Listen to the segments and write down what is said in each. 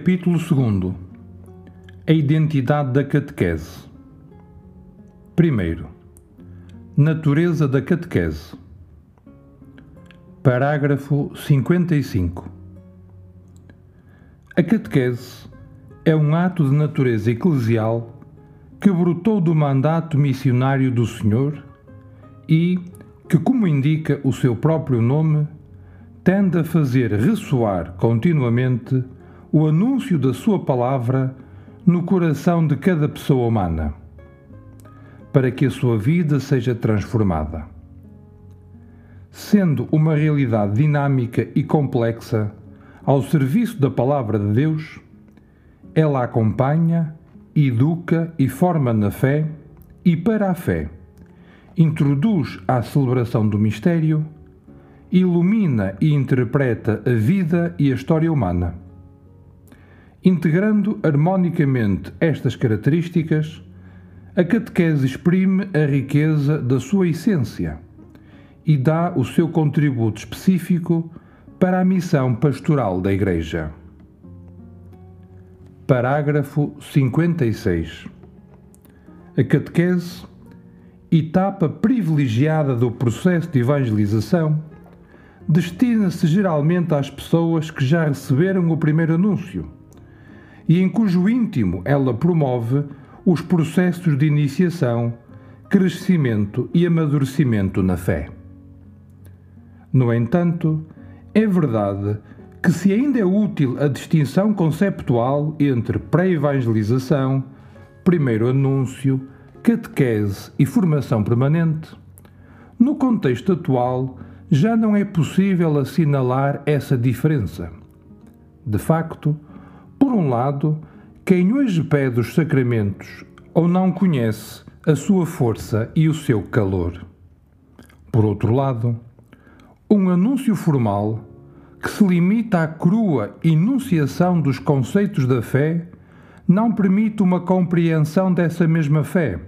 Capítulo 2 A identidade da catequese. Primeiro, natureza da catequese. Parágrafo 55. A catequese é um ato de natureza eclesial que brotou do mandato missionário do Senhor e que, como indica o seu próprio nome, tende a fazer ressoar continuamente o anúncio da Sua palavra no coração de cada pessoa humana, para que a sua vida seja transformada. Sendo uma realidade dinâmica e complexa ao serviço da palavra de Deus, ela acompanha, educa e forma na fé e para a fé, introduz à celebração do mistério, ilumina e interpreta a vida e a história humana Integrando harmonicamente estas características, a catequese exprime a riqueza da sua essência e dá o seu contributo específico para a missão pastoral da Igreja. Parágrafo 56. A catequese, etapa privilegiada do processo de evangelização, destina-se geralmente às pessoas que já receberam o primeiro anúncio e em cujo íntimo ela promove os processos de iniciação, crescimento e amadurecimento na fé. No entanto, é verdade que, se ainda é útil a distinção conceptual entre pré-evangelização, primeiro anúncio, catequese e formação permanente, no contexto atual já não é possível assinalar essa diferença. De facto, por um lado, quem hoje pede os sacramentos ou não conhece a sua força e o seu calor. Por outro lado, um anúncio formal que se limita à crua enunciação dos conceitos da fé não permite uma compreensão dessa mesma fé,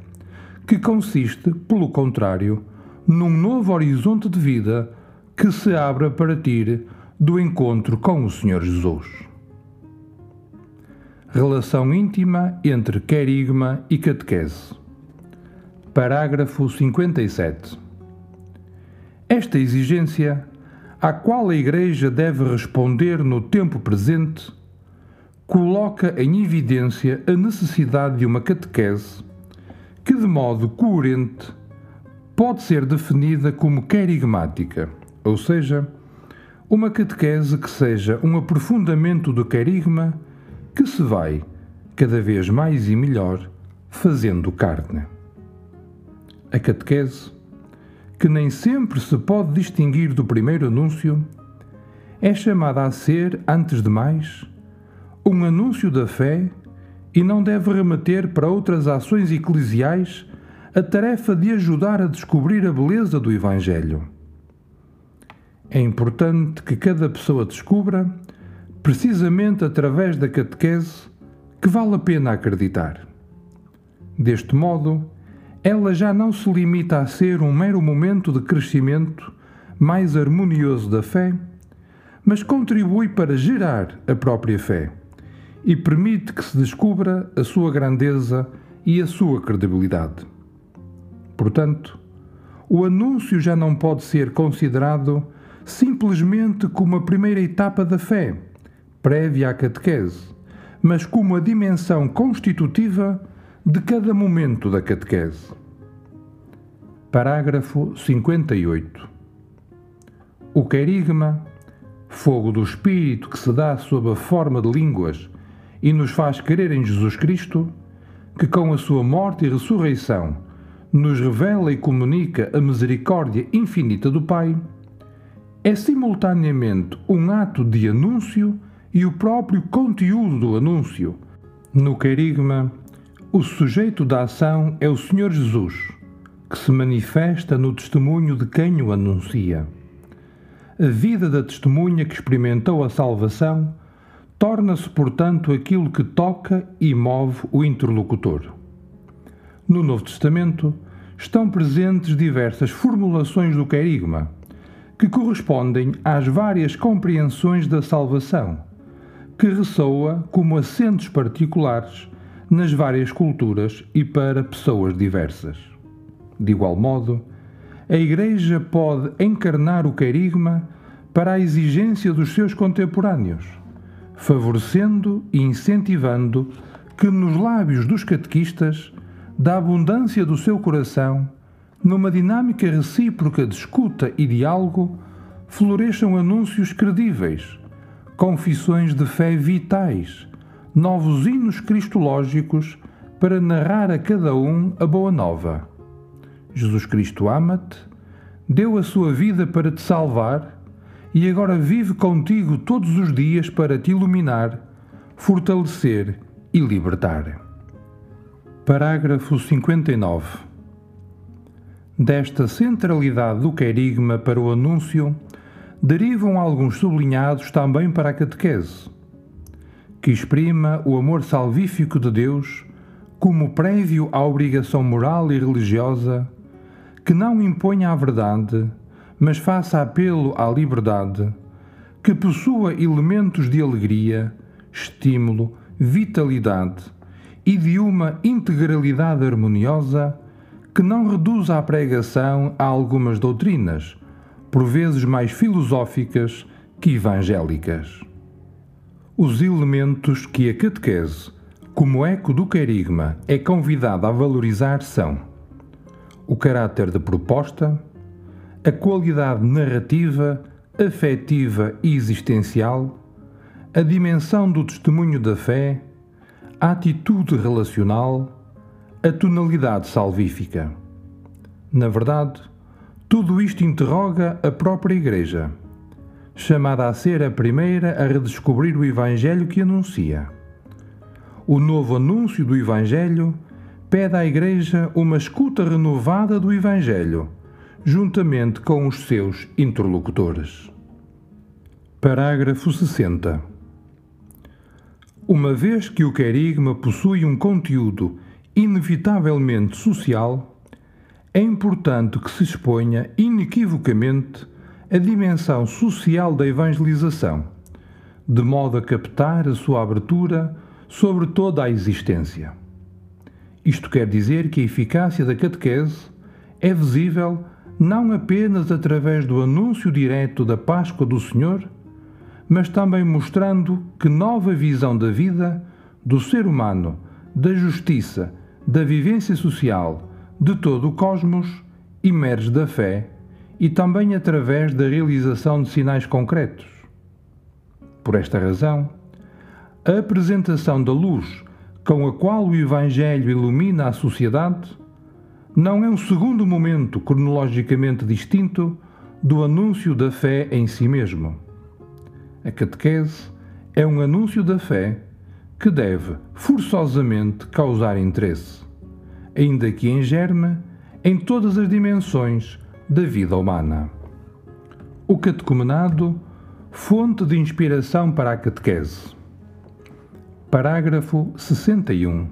que consiste, pelo contrário, num novo horizonte de vida que se abre a partir do encontro com o Senhor Jesus relação íntima entre querigma e catequese. Parágrafo 57. Esta exigência, à qual a Igreja deve responder no tempo presente, coloca em evidência a necessidade de uma catequese que, de modo coerente, pode ser definida como querigmática, ou seja, uma catequese que seja um aprofundamento do querigma que se vai, cada vez mais e melhor, fazendo carne. A catequese, que nem sempre se pode distinguir do primeiro anúncio, é chamada a ser, antes de mais, um anúncio da fé e não deve remeter para outras ações eclesiais a tarefa de ajudar a descobrir a beleza do Evangelho. É importante que cada pessoa descubra precisamente através da catequese, que vale a pena acreditar. Deste modo, ela já não se limita a ser um mero momento de crescimento mais harmonioso da fé, mas contribui para gerar a própria fé e permite que se descubra a sua grandeza e a sua credibilidade. Portanto, o anúncio já não pode ser considerado simplesmente como a primeira etapa da fé prévia à catequese, mas como a dimensão constitutiva de cada momento da catequese. Parágrafo 58. O querigma, fogo do Espírito que se dá sob a forma de línguas e nos faz crer em Jesus Cristo, que com a sua morte e ressurreição nos revela e comunica a misericórdia infinita do Pai, é simultaneamente um ato de anúncio e o próprio conteúdo do anúncio. No querigma, o sujeito da ação é o Senhor Jesus, que se manifesta no testemunho de quem o anuncia. A vida da testemunha que experimentou a salvação torna-se, portanto, aquilo que toca e move o interlocutor. No Novo Testamento estão presentes diversas formulações do querigma, que correspondem às várias compreensões da salvação que ressoa como acentos particulares nas várias culturas e para pessoas diversas. De igual modo, a Igreja pode encarnar o querigma para a exigência dos seus contemporâneos, favorecendo e incentivando que nos lábios dos catequistas, da abundância do seu coração, numa dinâmica recíproca de escuta e diálogo, floresçam anúncios credíveis, confissões de fé vitais, novos hinos cristológicos para narrar a cada um a boa nova. Jesus Cristo ama-te, deu a sua vida para te salvar e agora vive contigo todos os dias para te iluminar, fortalecer e libertar. Parágrafo 59. Desta centralidade do querigma para o anúncio, derivam alguns sublinhados também para a catequese, que exprima o amor salvífico de Deus como prévio à obrigação moral e religiosa, que não imponha a verdade, mas faça apelo à liberdade, que possua elementos de alegria, estímulo, vitalidade e de uma integralidade harmoniosa que não reduza a pregação a algumas doutrinas, por vezes mais filosóficas que evangélicas. Os elementos que a catequese, como eco do querigma, é convidada a valorizar são o caráter de proposta, a qualidade narrativa, afetiva e existencial, a dimensão do testemunho da fé, a atitude relacional, a tonalidade salvífica. Na verdade, tudo isto interroga a própria Igreja, chamada a ser a primeira a redescobrir o Evangelho que anuncia. O novo anúncio do Evangelho pede à Igreja uma escuta renovada do Evangelho, juntamente com os seus interlocutores. Parágrafo 60. Uma vez que o querigma possui um conteúdo inevitavelmente social, é importante que se exponha inequivocamente a dimensão social da evangelização, de modo a captar a sua abertura sobre toda a existência. Isto quer dizer que a eficácia da catequese é visível não apenas através do anúncio direto da Páscoa do Senhor, mas também mostrando que nova visão da vida, do ser humano, da justiça, da vivência social, de todo o cosmos, emerge da fé e também através da realização de sinais concretos. Por esta razão, a apresentação da luz com a qual o Evangelho ilumina a sociedade não é um segundo momento cronologicamente distinto do anúncio da fé em si mesmo. A catequese é um anúncio da fé que deve forçosamente causar interesse, ainda que em germe, em todas as dimensões da vida humana. O catecumenado, fonte de inspiração para a catequese. Parágrafo 61.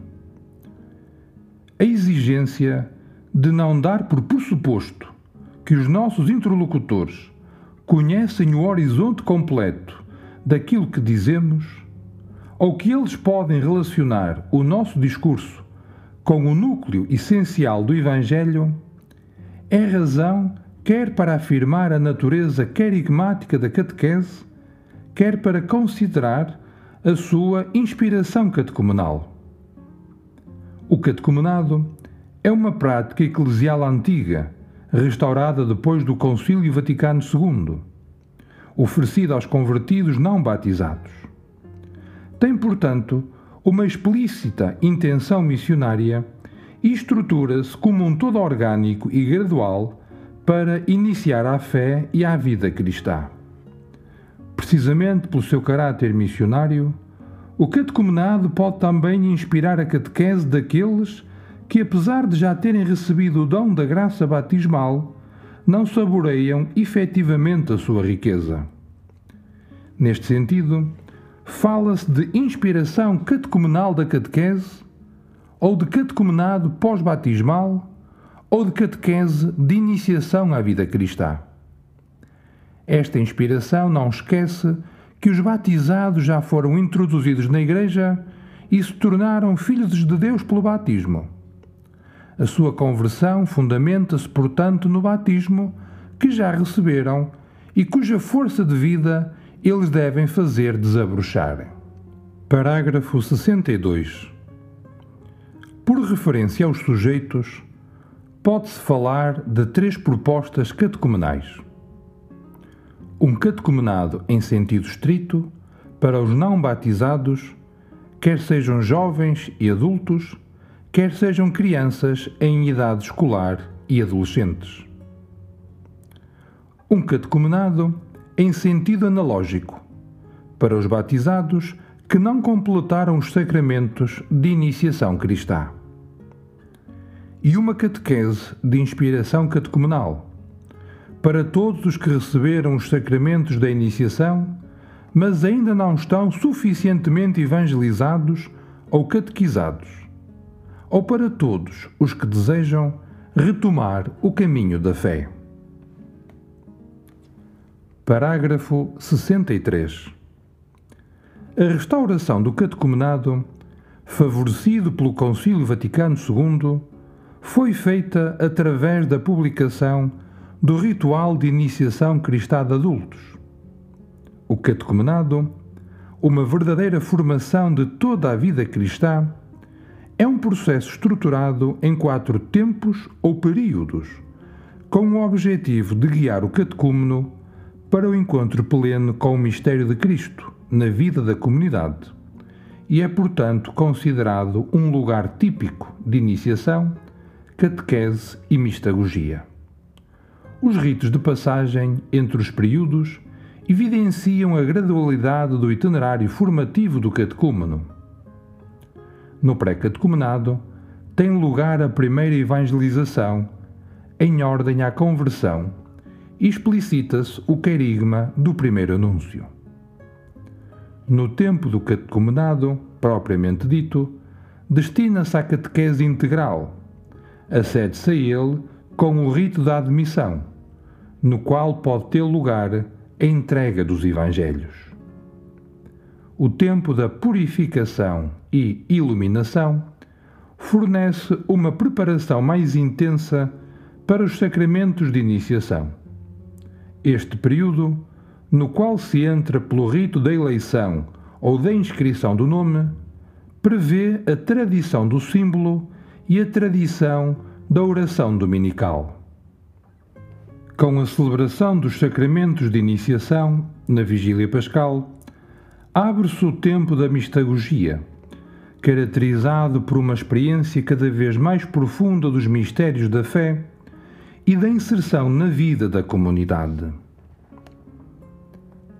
A exigência de não dar por pressuposto que os nossos interlocutores conhecem o horizonte completo daquilo que dizemos, ou que eles podem relacionar o nosso discurso com o núcleo essencial do Evangelho, é razão quer para afirmar a natureza querigmática da catequese, quer para considerar a sua inspiração catecumenal. O catecumenado é uma prática eclesial antiga, restaurada depois do Concílio Vaticano II, oferecida aos convertidos não batizados. Tem, portanto, uma explícita intenção missionária e estrutura-se como um todo orgânico e gradual para iniciar a fé e a vida cristã. Precisamente pelo seu caráter missionário, o catecumenado pode também inspirar a catequese daqueles que, apesar de já terem recebido o dom da graça batismal, não saboreiam efetivamente a sua riqueza. Neste sentido, fala-se de inspiração catecumenal da catequese, ou de catecumenado pós-batismal, ou de catequese de iniciação à vida cristã. Esta inspiração não esquece que os batizados já foram introduzidos na Igreja e se tornaram filhos de Deus pelo batismo. A sua conversão fundamenta-se, portanto, no batismo que já receberam e cuja força de vida eles devem fazer desabrochar. Parágrafo 62. Por referência aos sujeitos, pode-se falar de três propostas catecumenais. Um catecumenado em sentido estrito para os não batizados, quer sejam jovens e adultos, quer sejam crianças em idade escolar e adolescentes. Um catecumenado em sentido analógico para os batizados que não completaram os sacramentos de iniciação cristã. E uma catequese de inspiração catecumenal para todos os que receberam os sacramentos da iniciação, mas ainda não estão suficientemente evangelizados ou catequizados, ou para todos os que desejam retomar o caminho da fé. Parágrafo 63. A restauração do catecumenado, favorecido pelo Concílio Vaticano II, foi feita através da publicação do ritual de iniciação cristã de adultos. O catecumenado, uma verdadeira formação de toda a vida cristã, é um processo estruturado em quatro tempos ou períodos, com o objetivo de guiar o catecúmeno para o encontro pleno com o mistério de Cristo na vida da comunidade e é, portanto, considerado um lugar típico de iniciação, catequese e mistagogia. Os ritos de passagem entre os períodos evidenciam a gradualidade do itinerário formativo do catecúmeno. No pré-catecumenado, tem lugar a primeira evangelização, em ordem à conversão, explicita-se o querigma do primeiro anúncio. No tempo do catecumenado, propriamente dito, destina-se à catequese integral, acede-se a ele com o rito da admissão, no qual pode ter lugar a entrega dos Evangelhos. O tempo da purificação e iluminação fornece uma preparação mais intensa para os sacramentos de iniciação. Este período, no qual se entra pelo rito da eleição ou da inscrição do nome, prevê a tradição do símbolo e a tradição da oração dominical. Com a celebração dos sacramentos de iniciação, na Vigília Pascal, abre-se o tempo da mistagogia, caracterizado por uma experiência cada vez mais profunda dos mistérios da fé e da inserção na vida da comunidade.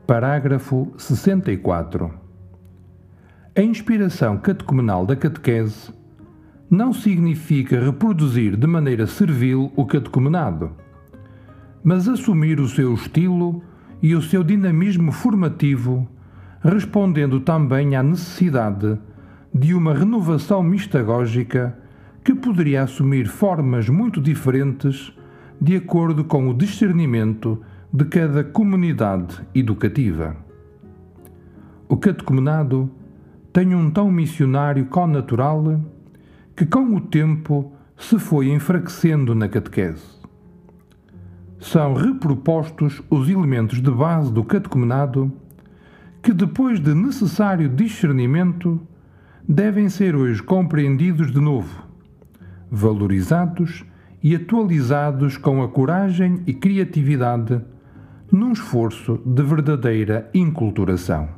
Parágrafo 64. A inspiração catecumenal da catequese não significa reproduzir de maneira servil o catecumenado mas assumir o seu estilo e o seu dinamismo formativo, respondendo também à necessidade de uma renovação mistagógica que poderia assumir formas muito diferentes de acordo com o discernimento de cada comunidade educativa. O catecumenado tem um tom missionário connatural que, com o tempo, se foi enfraquecendo na catequese são repropostos os elementos de base do catecumenado que, depois de necessário discernimento, devem ser hoje compreendidos de novo, valorizados e atualizados com a coragem e criatividade num esforço de verdadeira inculturação.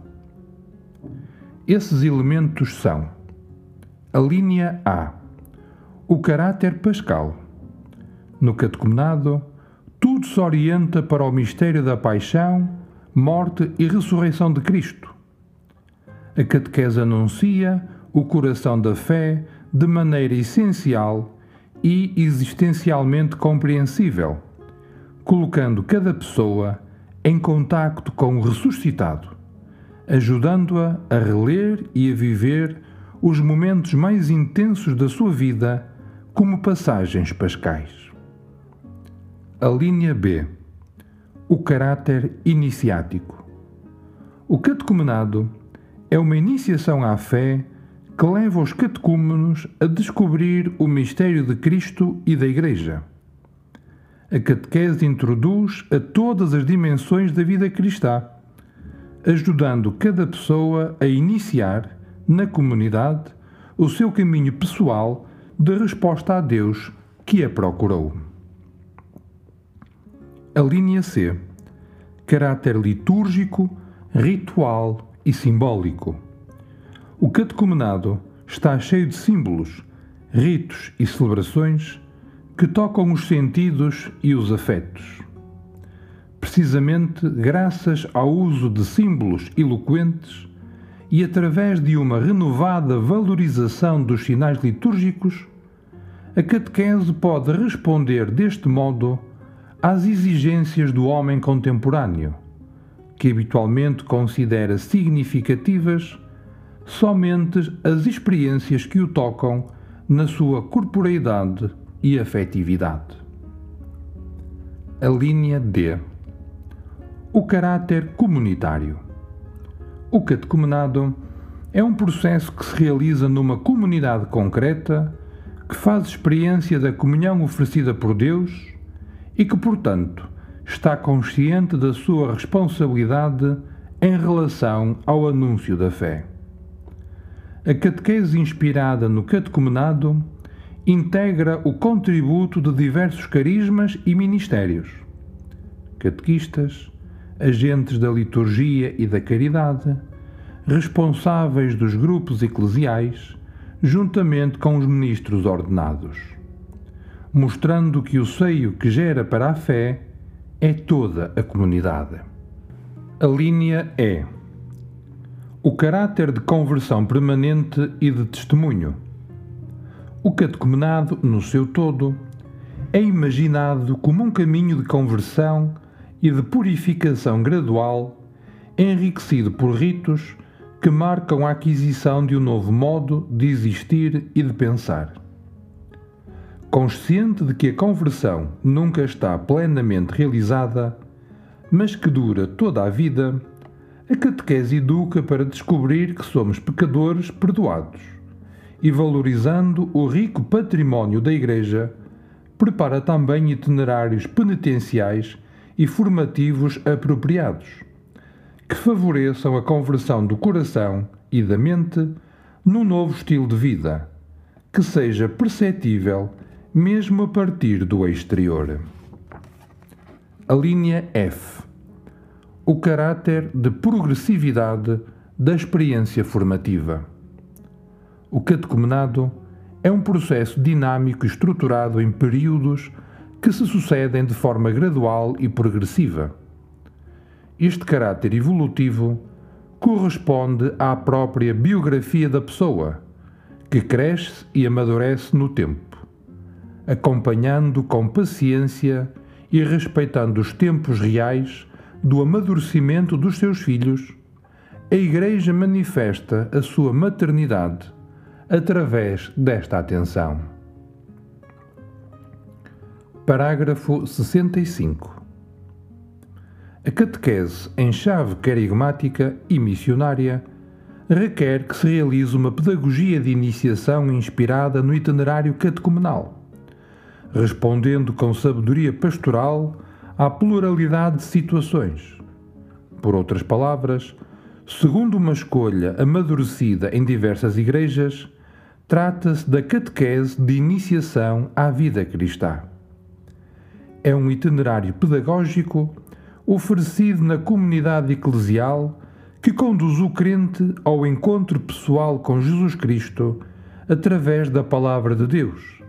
Esses elementos são a linha A, o caráter pascal. No catecumenado, tudo se orienta para o mistério da paixão, morte e ressurreição de Cristo. A catequese anuncia o coração da fé de maneira essencial e existencialmente compreensível, colocando cada pessoa em contacto com o ressuscitado, ajudando-a a reler e a viver os momentos mais intensos da sua vida como passagens pascais. A linha B. O caráter iniciático. O catecumenado é uma iniciação à fé que leva os catecúmenos a descobrir o mistério de Cristo e da Igreja. A catequese introduz a todas as dimensões da vida cristã, ajudando cada pessoa a iniciar, na comunidade, o seu caminho pessoal de resposta a Deus que a procurou. A linha C. Caráter litúrgico, ritual e simbólico. O catecumenado está cheio de símbolos, ritos e celebrações que tocam os sentidos e os afetos. Precisamente graças ao uso de símbolos eloquentes e através de uma renovada valorização dos sinais litúrgicos, a catequese pode responder deste modo às exigências do homem contemporâneo, que habitualmente considera significativas somente as experiências que o tocam na sua corporeidade e afetividade. A linha D. O caráter comunitário. O catecumenado é um processo que se realiza numa comunidade concreta que faz experiência da comunhão oferecida por Deus e que, portanto, está consciente da sua responsabilidade em relação ao anúncio da fé. A catequese inspirada no catecumenado integra o contributo de diversos carismas e ministérios. Catequistas, agentes da liturgia e da caridade, responsáveis dos grupos eclesiais, juntamente com os ministros ordenados, mostrando que o seio que gera para a fé é toda a comunidade. A linha é o caráter de conversão permanente e de testemunho o catecumenado, no seu todo, é imaginado como um caminho de conversão e de purificação gradual, enriquecido por ritos que marcam a aquisição de um novo modo de existir e de pensar. Consciente de que a conversão nunca está plenamente realizada, mas que dura toda a vida, a catequese educa para descobrir que somos pecadores perdoados e valorizando o rico património da Igreja, prepara também itinerários penitenciais e formativos apropriados, que favoreçam a conversão do coração e da mente num novo estilo de vida, que seja perceptível mesmo a partir do exterior. A linha F. O caráter de progressividade da experiência formativa. O catecumenado é um processo dinâmico estruturado em períodos que se sucedem de forma gradual e progressiva. Este caráter evolutivo corresponde à própria biografia da pessoa, que cresce e amadurece no tempo, acompanhando com paciência e respeitando os tempos reais do amadurecimento dos seus filhos, a Igreja manifesta a sua maternidade através desta atenção. Parágrafo 65. A catequese em chave carigmática e missionária requer que se realize uma pedagogia de iniciação inspirada no itinerário catecumenal, respondendo com sabedoria pastoral à pluralidade de situações. Por outras palavras, segundo uma escolha amadurecida em diversas igrejas, Trata-se da catequese de iniciação à vida cristã. É um itinerário pedagógico oferecido na comunidade eclesial que conduz o crente ao encontro pessoal com Jesus Cristo através da palavra de Deus,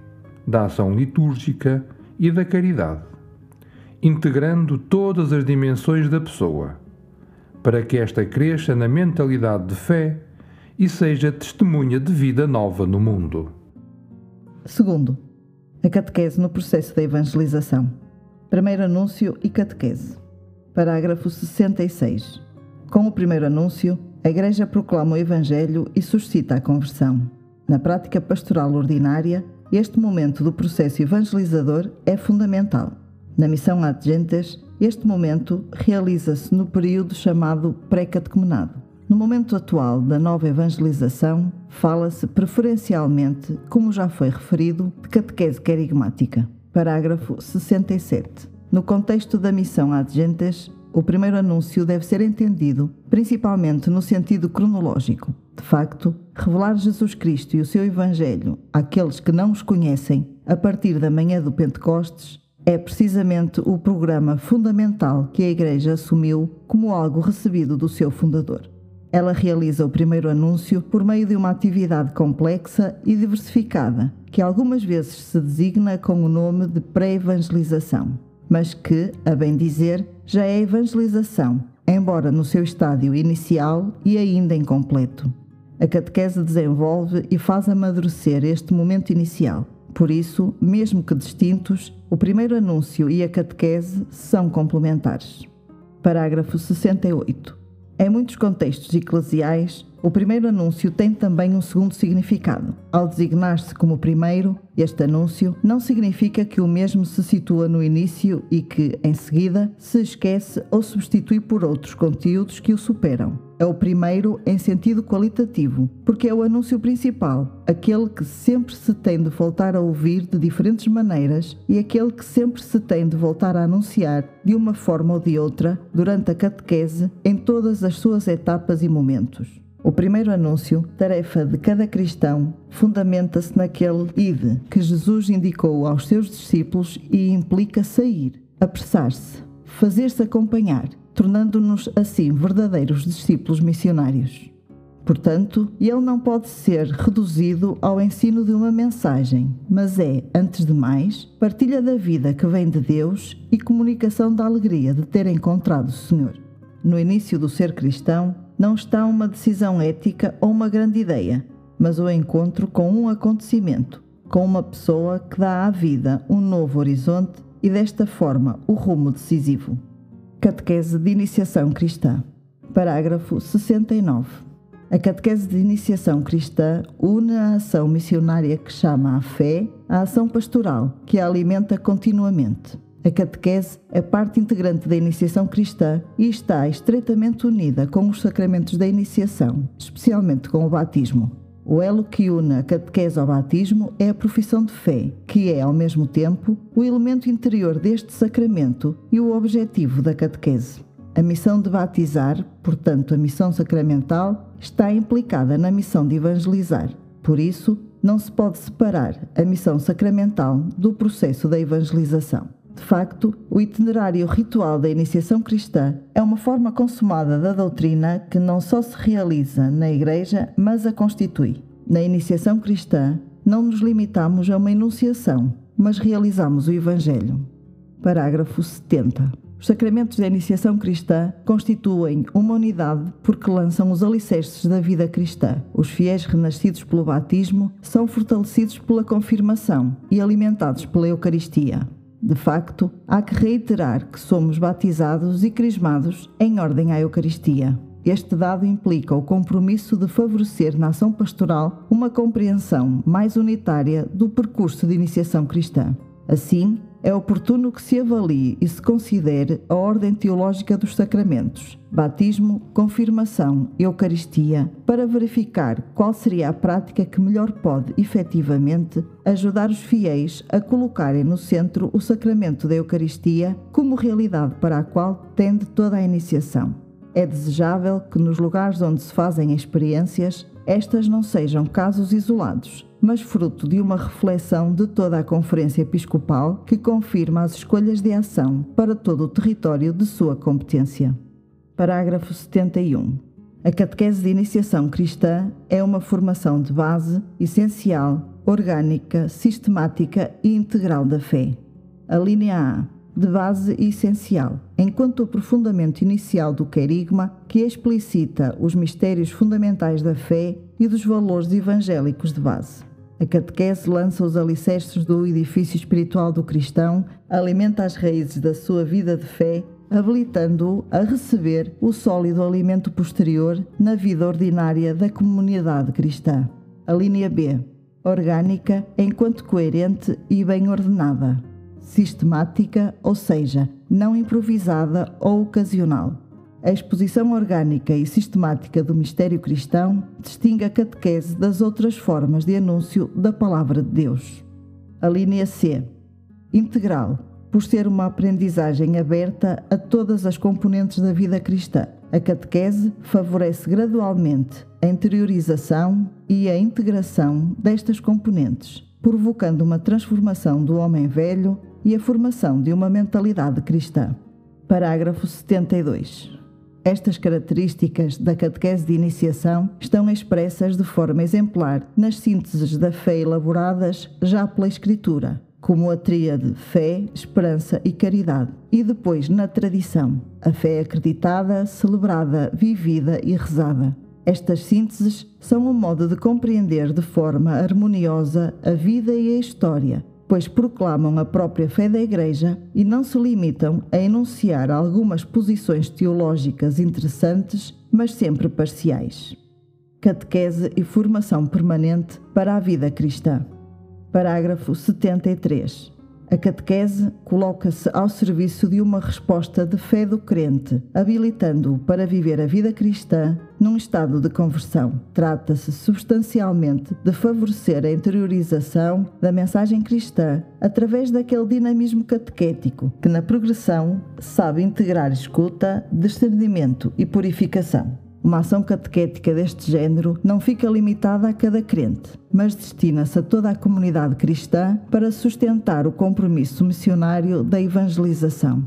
da ação litúrgica e da caridade, integrando todas as dimensões da pessoa, para que esta cresça na mentalidade de fé e seja testemunha de vida nova no mundo. Segundo, a catequese no processo da evangelização. Primeiro anúncio e catequese. Parágrafo 66. Com o primeiro anúncio, a Igreja proclama o Evangelho e suscita a conversão. Na prática pastoral ordinária, este momento do processo evangelizador é fundamental. Na missão ad gentes, Este momento realiza-se no período chamado pré-catecumenado. No momento atual da nova evangelização, fala-se preferencialmente, como já foi referido, de catequese querigmática. Parágrafo 67. No contexto da missão ad gentes, o primeiro anúncio deve ser entendido principalmente no sentido cronológico. De facto, revelar Jesus Cristo e o seu Evangelho àqueles que não os conhecem a partir da manhã do Pentecostes é precisamente o programa fundamental que a Igreja assumiu como algo recebido do seu fundador. Ela realiza o primeiro anúncio por meio de uma atividade complexa e diversificada, que algumas vezes se designa com o nome de pré-evangelização, mas que, a bem dizer, já é evangelização, embora no seu estádio inicial e ainda incompleto. A catequese desenvolve e faz amadurecer este momento inicial. Por isso, mesmo que distintos, o primeiro anúncio e a catequese são complementares. Parágrafo 68. Em muitos contextos eclesiais, o primeiro anúncio tem também um segundo significado. Ao designar-se como primeiro, este anúncio não significa que o mesmo se situa no início e que, em seguida, se esquece ou substitui por outros conteúdos que o superam. É o primeiro em sentido qualitativo, porque é o anúncio principal, aquele que sempre se tem de voltar a ouvir de diferentes maneiras e aquele que sempre se tem de voltar a anunciar de uma forma ou de outra durante a catequese em todas as suas etapas e momentos. O primeiro anúncio, tarefa de cada cristão, fundamenta-se naquele ide que Jesus indicou aos seus discípulos e implica sair, apressar-se, fazer-se acompanhar, tornando-nos assim verdadeiros discípulos missionários. Portanto, ele não pode ser reduzido ao ensino de uma mensagem, mas é, antes de mais, partilha da vida que vem de Deus e comunicação da alegria de ter encontrado o Senhor. No início do ser cristão, não está uma decisão ética ou uma grande ideia, mas o encontro com um acontecimento, com uma pessoa que dá à vida um novo horizonte e desta forma o rumo decisivo. Catequese de Iniciação Cristã. Parágrafo 69. A catequese de iniciação cristã une a ação missionária que chama à fé à ação pastoral, que a alimenta continuamente. A catequese é parte integrante da iniciação cristã e está estreitamente unida com os sacramentos da iniciação, especialmente com o batismo. O elo que une a catequese ao batismo é a profissão de fé, que é, ao mesmo tempo, o elemento interior deste sacramento e o objetivo da catequese. A missão de batizar, portanto, a missão sacramental, está implicada na missão de evangelizar. Por isso, não se pode separar a missão sacramental do processo da evangelização. De facto, o itinerário ritual da iniciação cristã é uma forma consumada da doutrina que não só se realiza na Igreja, mas a constitui. Na iniciação cristã, não nos limitamos a uma enunciação, mas realizamos o Evangelho. Parágrafo 70. Os sacramentos da iniciação cristã constituem uma unidade porque lançam os alicerces da vida cristã. Os fiéis renascidos pelo batismo são fortalecidos pela confirmação e alimentados pela Eucaristia. De facto, há que reiterar que somos batizados e crismados em ordem à Eucaristia. Este dado implica o compromisso de favorecer na ação pastoral uma compreensão mais unitária do percurso de iniciação cristã. Assim, é oportuno que se avalie e se considere a ordem teológica dos sacramentos, batismo, confirmação Eucaristia, para verificar qual seria a prática que melhor pode, efetivamente, ajudar os fiéis a colocarem no centro o sacramento da Eucaristia como realidade para a qual tende toda a iniciação. É desejável que nos lugares onde se fazem experiências, estas não sejam casos isolados, mas fruto de uma reflexão de toda a Conferência Episcopal que confirma as escolhas de ação para todo o território de sua competência. Parágrafo 71. A catequese de iniciação cristã é uma formação de base, essencial, orgânica, sistemática e integral da fé. A linha A, de base e essencial, enquanto o aprofundamento inicial do querigma, que explicita os mistérios fundamentais da fé e dos valores evangélicos de base. A catequese lança os alicerces do edifício espiritual do cristão, alimenta as raízes da sua vida de fé, habilitando-o a receber o sólido alimento posterior na vida ordinária da comunidade cristã. A linha B. Orgânica enquanto coerente e bem ordenada. sistemática, ou seja, não improvisada ou ocasional. A exposição orgânica e sistemática do mistério cristão distingue a catequese das outras formas de anúncio da palavra de Deus. A linha C. Integral, por ser uma aprendizagem aberta a todas as componentes da vida cristã. A catequese favorece gradualmente a interiorização e a integração destas componentes, provocando uma transformação do homem velho e a formação de uma mentalidade cristã. Parágrafo 72. Estas características da catequese de iniciação estão expressas de forma exemplar nas sínteses da fé elaboradas já pela Escritura, como a tríade fé, esperança e caridade, e depois na tradição, a fé acreditada, celebrada, vivida e rezada. Estas sínteses são um modo de compreender de forma harmoniosa a vida e a história, pois proclamam a própria fé da Igreja e não se limitam a enunciar algumas posições teológicas interessantes, mas sempre parciais. Catequese e formação permanente para a vida cristã. Parágrafo 73. A catequese coloca-se ao serviço de uma resposta de fé do crente, habilitando-o para viver a vida cristã num estado de conversão. Trata-se substancialmente de favorecer a interiorização da mensagem cristã através daquele dinamismo catequético que, na progressão, sabe integrar escuta, discernimento e purificação. Uma ação catequética deste género não fica limitada a cada crente, mas destina-se a toda a comunidade cristã para sustentar o compromisso missionário da evangelização.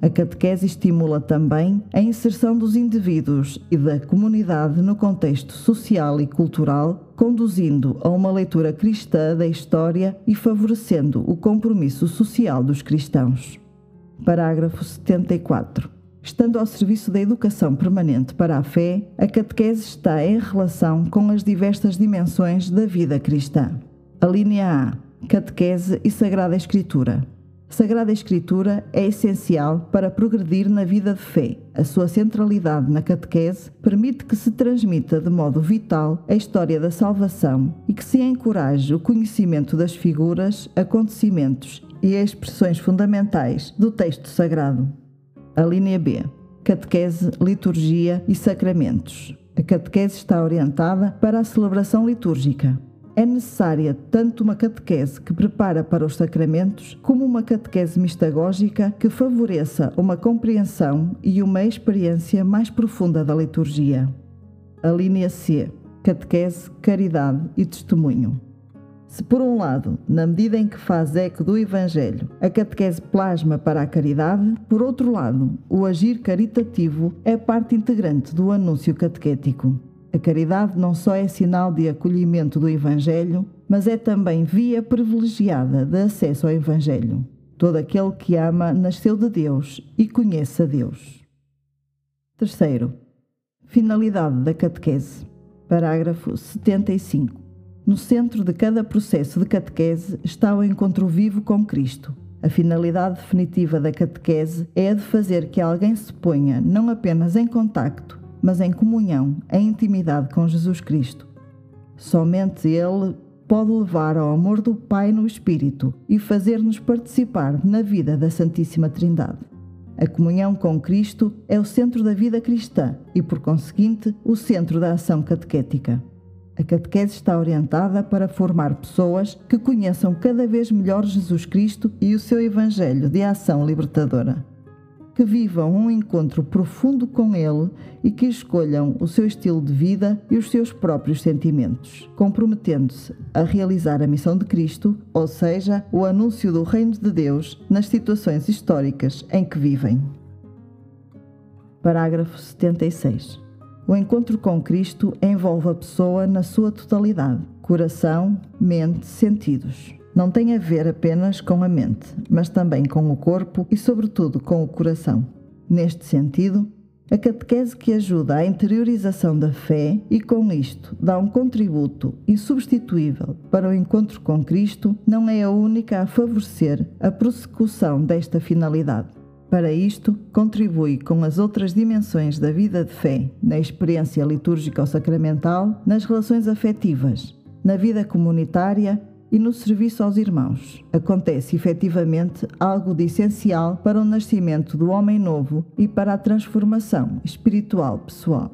A catequese estimula também a inserção dos indivíduos e da comunidade no contexto social e cultural, conduzindo a uma leitura cristã da história e favorecendo o compromisso social dos cristãos. Parágrafo 74. Estando ao serviço da educação permanente para a fé, a catequese está em relação com as diversas dimensões da vida cristã. A linha A. Catequese e Sagrada Escritura. Sagrada Escritura é essencial para progredir na vida de fé. A sua centralidade na catequese permite que se transmita de modo vital a história da salvação e que se encoraje o conhecimento das figuras, acontecimentos e expressões fundamentais do texto sagrado. A linha B. Catequese, liturgia e sacramentos. A catequese está orientada para a celebração litúrgica. É necessária tanto uma catequese que prepara para os sacramentos, como uma catequese mistagógica que favoreça uma compreensão e uma experiência mais profunda da liturgia. A linha C. Catequese, caridade e testemunho. Se, por um lado, na medida em que faz eco do Evangelho, a catequese plasma para a caridade, por outro lado, o agir caritativo é parte integrante do anúncio catequético. A caridade não só é sinal de acolhimento do Evangelho, mas é também via privilegiada de acesso ao Evangelho. Todo aquele que ama nasceu de Deus e conhece a Deus. Terceiro, finalidade da catequese. Parágrafo 75. No centro de cada processo de catequese está o encontro vivo com Cristo. A finalidade definitiva da catequese é a de fazer que alguém se ponha não apenas em contacto, mas em comunhão, em intimidade com Jesus Cristo. Somente Ele pode levar ao amor do Pai no Espírito e fazer-nos participar na vida da Santíssima Trindade. A comunhão com Cristo é o centro da vida cristã e, por conseguinte, o centro da ação catequética. A catequese está orientada para formar pessoas que conheçam cada vez melhor Jesus Cristo e o seu Evangelho de ação libertadora. Que vivam um encontro profundo com Ele e que escolham o seu estilo de vida e os seus próprios sentimentos, comprometendo-se a realizar a missão de Cristo, ou seja, o anúncio do Reino de Deus nas situações históricas em que vivem. Parágrafo 76. O encontro com Cristo envolve a pessoa na sua totalidade: coração, mente, sentidos. Não tem a ver apenas com a mente, mas também com o corpo e, sobretudo, com o coração. Neste sentido, a catequese que ajuda à interiorização da fé e, com isto, dá um contributo insubstituível para o encontro com Cristo, não é a única a favorecer a prossecução desta finalidade. Para isto, contribui com as outras dimensões da vida de fé, na experiência litúrgica ou sacramental, nas relações afetivas, na vida comunitária e no serviço aos irmãos. Acontece efetivamente algo de essencial para o nascimento do homem novo e para a transformação espiritual pessoal.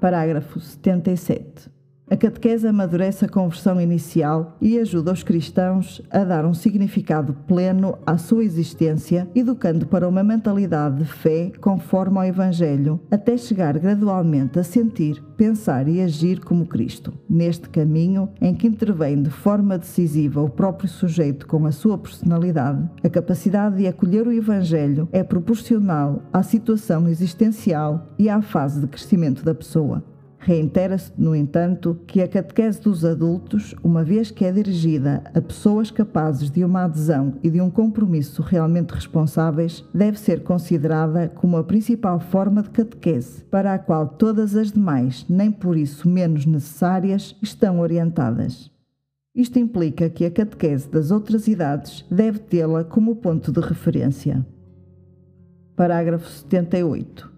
Parágrafo 77. A catequese amadurece a conversão inicial e ajuda os cristãos a dar um significado pleno à sua existência, educando para uma mentalidade de fé conforme ao Evangelho, até chegar gradualmente a sentir, pensar e agir como Cristo. Neste caminho, em que intervém de forma decisiva o próprio sujeito com a sua personalidade, a capacidade de acolher o Evangelho é proporcional à situação existencial e à fase de crescimento da pessoa. Reitera-se, no entanto, que a catequese dos adultos, uma vez que é dirigida a pessoas capazes de uma adesão e de um compromisso realmente responsáveis, deve ser considerada como a principal forma de catequese, para a qual todas as demais, nem por isso menos necessárias, estão orientadas. Isto implica que a catequese das outras idades deve tê-la como ponto de referência. Parágrafo 78.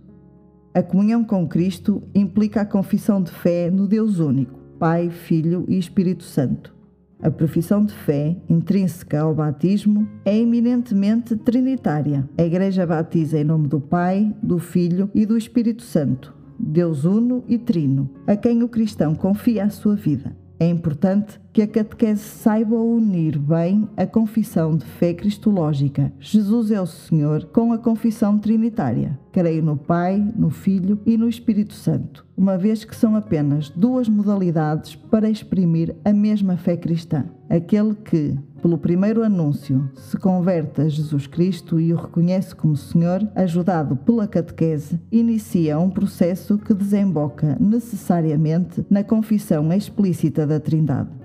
A comunhão com Cristo implica a confissão de fé no Deus único, Pai, Filho e Espírito Santo. A profissão de fé, intrínseca ao batismo, é eminentemente trinitária. A Igreja batiza em nome do Pai, do Filho e do Espírito Santo, Deus uno e trino, a quem o cristão confia a sua vida. É importante que a catequese saiba unir bem a confissão de fé cristológica, Jesus é o Senhor, com a confissão trinitária. Creio no Pai, no Filho e no Espírito Santo, uma vez que são apenas duas modalidades para exprimir a mesma fé cristã. Aquele que, pelo primeiro anúncio, se converte a Jesus Cristo e o reconhece como Senhor, ajudado pela catequese, inicia um processo que desemboca necessariamente na confissão explícita da Trindade.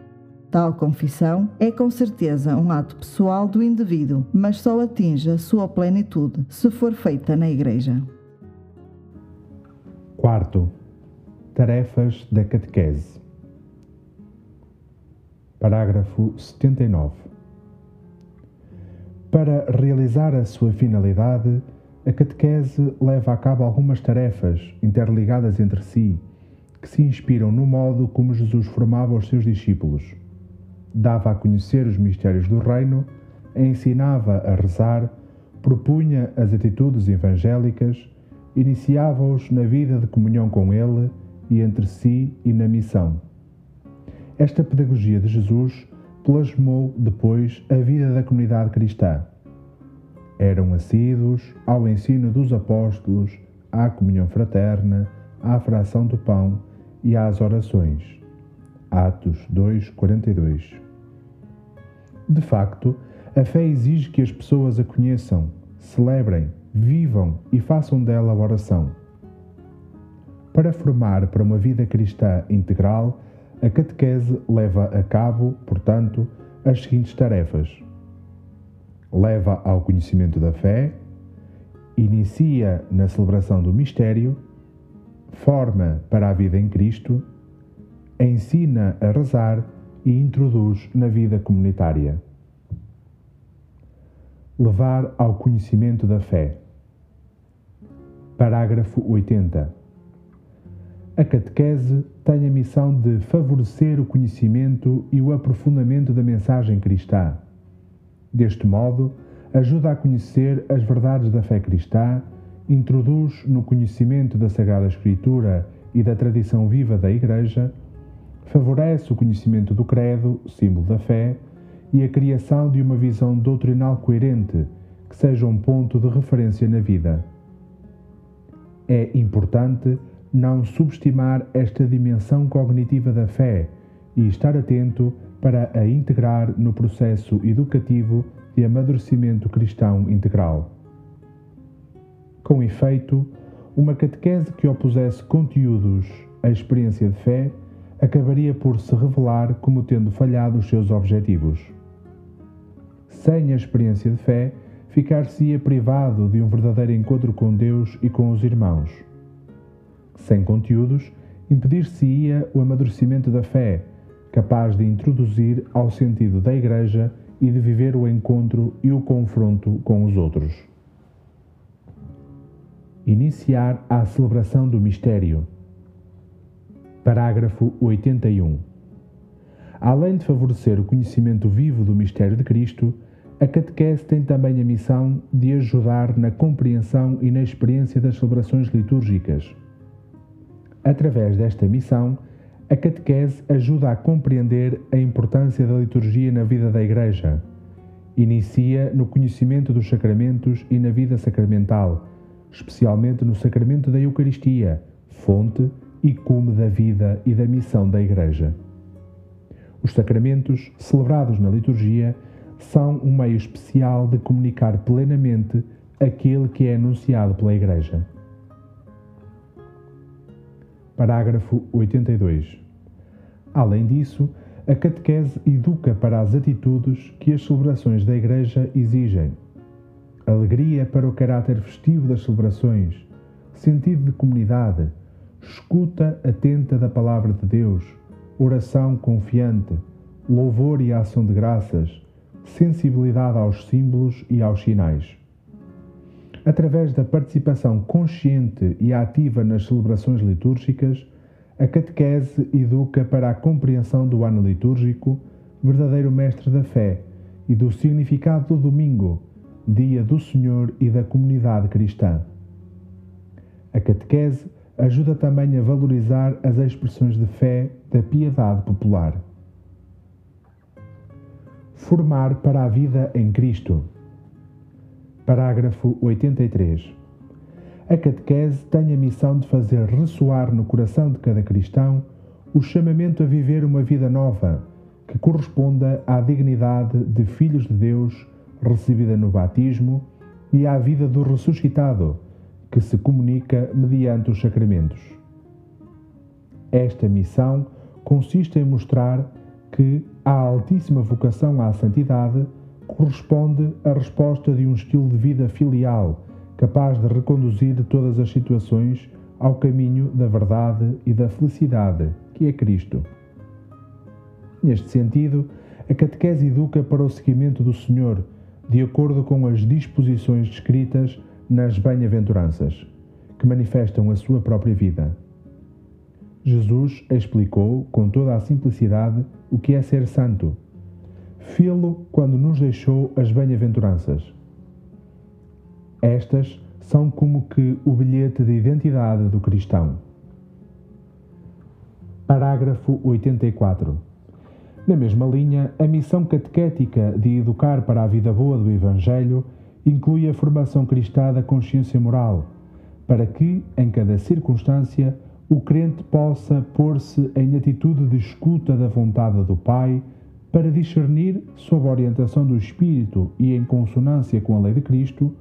Tal confissão é com certeza um ato pessoal do indivíduo, mas só atinge a sua plenitude se for feita na Igreja. Quarto, tarefas da catequese. Parágrafo 79. Para realizar a sua finalidade, a catequese leva a cabo algumas tarefas interligadas entre si, que se inspiram no modo como Jesus formava os seus discípulos dava a conhecer os mistérios do reino, ensinava a rezar, propunha as atitudes evangélicas, iniciava-os na vida de comunhão com Ele e entre si e na missão. Esta pedagogia de Jesus plasmou depois a vida da comunidade cristã. Eram assíduos ao ensino dos apóstolos, à comunhão fraterna, à fração do pão e às orações. Atos 2:42. De facto, a fé exige que as pessoas a conheçam, celebrem, vivam e façam dela oração. Para formar para uma vida cristã integral, a catequese leva a cabo, portanto, as seguintes tarefas: leva ao conhecimento da fé, inicia na celebração do mistério, forma para a vida em Cristo ensina a rezar e introduz na vida comunitária. Levar ao conhecimento da fé. Parágrafo 80. A catequese tem a missão de favorecer o conhecimento e o aprofundamento da mensagem cristã. Deste modo, ajuda a conhecer as verdades da fé cristã, introduz no conhecimento da Sagrada Escritura e da tradição viva da Igreja favorece o conhecimento do credo, símbolo da fé, e a criação de uma visão doutrinal coerente que seja um ponto de referência na vida. É importante não subestimar esta dimensão cognitiva da fé e estar atento para a integrar no processo educativo de amadurecimento cristão integral. Com efeito, uma catequese que opusesse conteúdos à experiência de fé acabaria por se revelar como tendo falhado os seus objetivos. Sem a experiência de fé, ficar-se-ia privado de um verdadeiro encontro com Deus e com os irmãos. Sem conteúdos, impedir-se-ia o amadurecimento da fé, capaz de introduzir ao sentido da Igreja e de viver o encontro e o confronto com os outros. Iniciar a celebração do mistério. Parágrafo 81. Além de favorecer o conhecimento vivo do mistério de Cristo, a catequese tem também a missão de ajudar na compreensão e na experiência das celebrações litúrgicas. Através desta missão, a catequese ajuda a compreender a importância da liturgia na vida da Igreja. Inicia no conhecimento dos sacramentos e na vida sacramental, especialmente no sacramento da Eucaristia, fonte e cume da vida e da missão da Igreja. Os sacramentos, celebrados na liturgia, são um meio especial de comunicar plenamente aquele que é anunciado pela Igreja. Parágrafo 82. Além disso, a catequese educa para as atitudes que as celebrações da Igreja exigem. Alegria para o caráter festivo das celebrações, sentido de comunidade, escuta atenta da palavra de Deus, oração confiante, louvor e ação de graças, sensibilidade aos símbolos e aos sinais. Através da participação consciente e ativa nas celebrações litúrgicas, a catequese educa para a compreensão do ano litúrgico, verdadeiro mestre da fé, e do significado do domingo, dia do Senhor e da comunidade cristã. A catequese ajuda também a valorizar as expressões de fé da piedade popular. Formar para a vida em Cristo. Parágrafo 83. A catequese tem a missão de fazer ressoar no coração de cada cristão o chamamento a viver uma vida nova, que corresponda à dignidade de filhos de Deus recebida no batismo e à vida do ressuscitado, que se comunica mediante os sacramentos. Esta missão consiste em mostrar que a altíssima vocação à santidade corresponde à resposta de um estilo de vida filial, capaz de reconduzir todas as situações ao caminho da verdade e da felicidade, que é Cristo. Neste sentido, a catequese educa para o seguimento do Senhor, de acordo com as disposições descritas nas bem-aventuranças, que manifestam a sua própria vida. Jesus explicou com toda a simplicidade o que é ser santo fê-lo quando nos deixou as bem-aventuranças. Estas são como que o bilhete de identidade do cristão. Parágrafo 84. Na mesma linha, a missão catequética de educar para a vida boa do Evangelho inclui a formação cristã da consciência moral, para que, em cada circunstância, o crente possa pôr-se em atitude de escuta da vontade do Pai para discernir, sob a orientação do Espírito e em consonância com a lei de Cristo,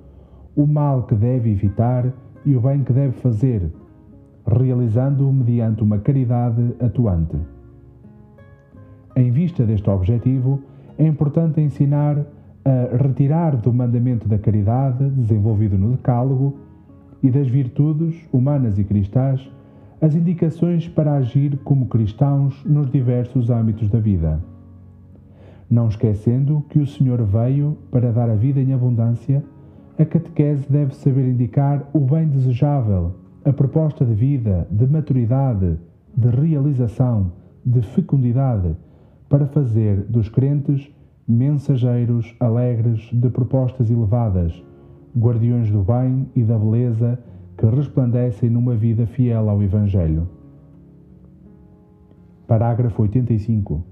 o mal que deve evitar e o bem que deve fazer, realizando-o mediante uma caridade atuante. Em vista deste objetivo, é importante ensinar a retirar do mandamento da caridade, desenvolvido no Decálogo, e das virtudes humanas e cristãs, as indicações para agir como cristãos nos diversos âmbitos da vida. Não esquecendo que o Senhor veio para dar a vida em abundância, a catequese deve saber indicar o bem desejável, a proposta de vida, de maturidade, de realização, de fecundidade, para fazer dos crentes mensageiros alegres de propostas elevadas, guardiões do bem e da beleza que resplandecem numa vida fiel ao Evangelho. Parágrafo 85.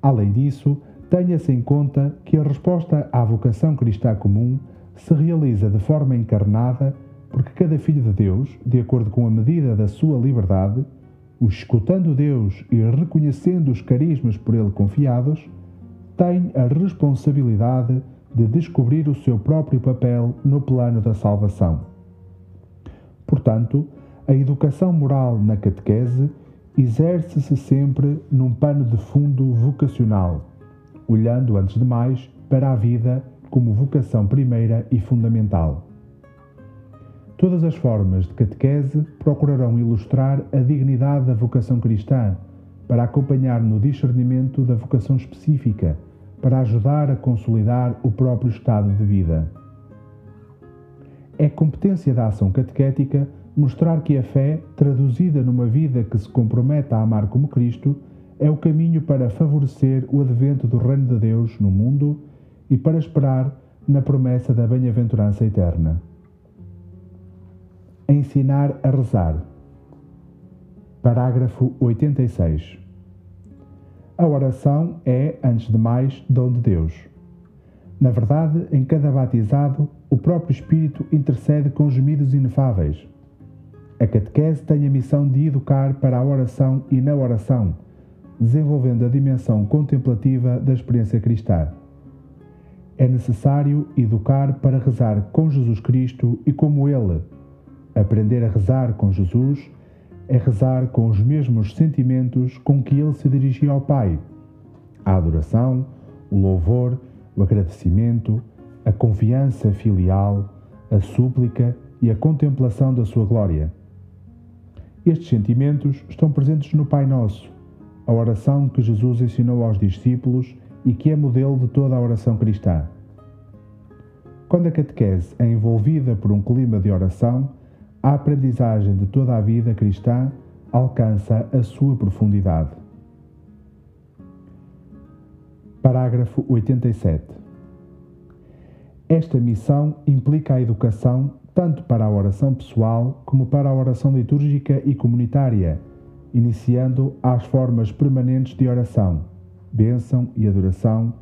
Além disso, tenha-se em conta que a resposta à vocação cristã comum se realiza de forma encarnada porque cada filho de Deus, de acordo com a medida da sua liberdade, escutando Deus e reconhecendo os carismas por ele confiados, tem a responsabilidade de descobrir o seu próprio papel no plano da salvação. Portanto, a educação moral na catequese exerce-se sempre num pano de fundo vocacional, olhando antes de mais para a vida como vocação primeira e fundamental. Todas as formas de catequese procurarão ilustrar a dignidade da vocação cristã, para acompanhar no discernimento da vocação específica, para ajudar a consolidar o próprio estado de vida. É competência da ação catequética mostrar que a fé, traduzida numa vida que se compromete a amar como Cristo, é o caminho para favorecer o advento do Reino de Deus no mundo e para esperar na promessa da bem-aventurança eterna. Ensinar a rezar. Parágrafo 86. A oração é, antes de mais, dom de Deus. Na verdade, em cada batizado, o próprio Espírito intercede com gemidos inefáveis. A catequese tem a missão de educar para a oração e na oração, desenvolvendo a dimensão contemplativa da experiência cristã. É necessário educar para rezar com Jesus Cristo e como Ele. Aprender a rezar com Jesus é rezar com os mesmos sentimentos com que Ele se dirigia ao Pai: a adoração, o louvor, o agradecimento, a confiança filial, a súplica e a contemplação da Sua glória. Estes sentimentos estão presentes no Pai Nosso, a oração que Jesus ensinou aos discípulos e que é modelo de toda a oração cristã. Quando a catequese é envolvida por um clima de oração, a aprendizagem de toda a vida cristã alcança a sua profundidade. Parágrafo 87. Esta missão implica a educação tanto para a oração pessoal como para a oração litúrgica e comunitária iniciando as formas permanentes de oração, bênção e adoração,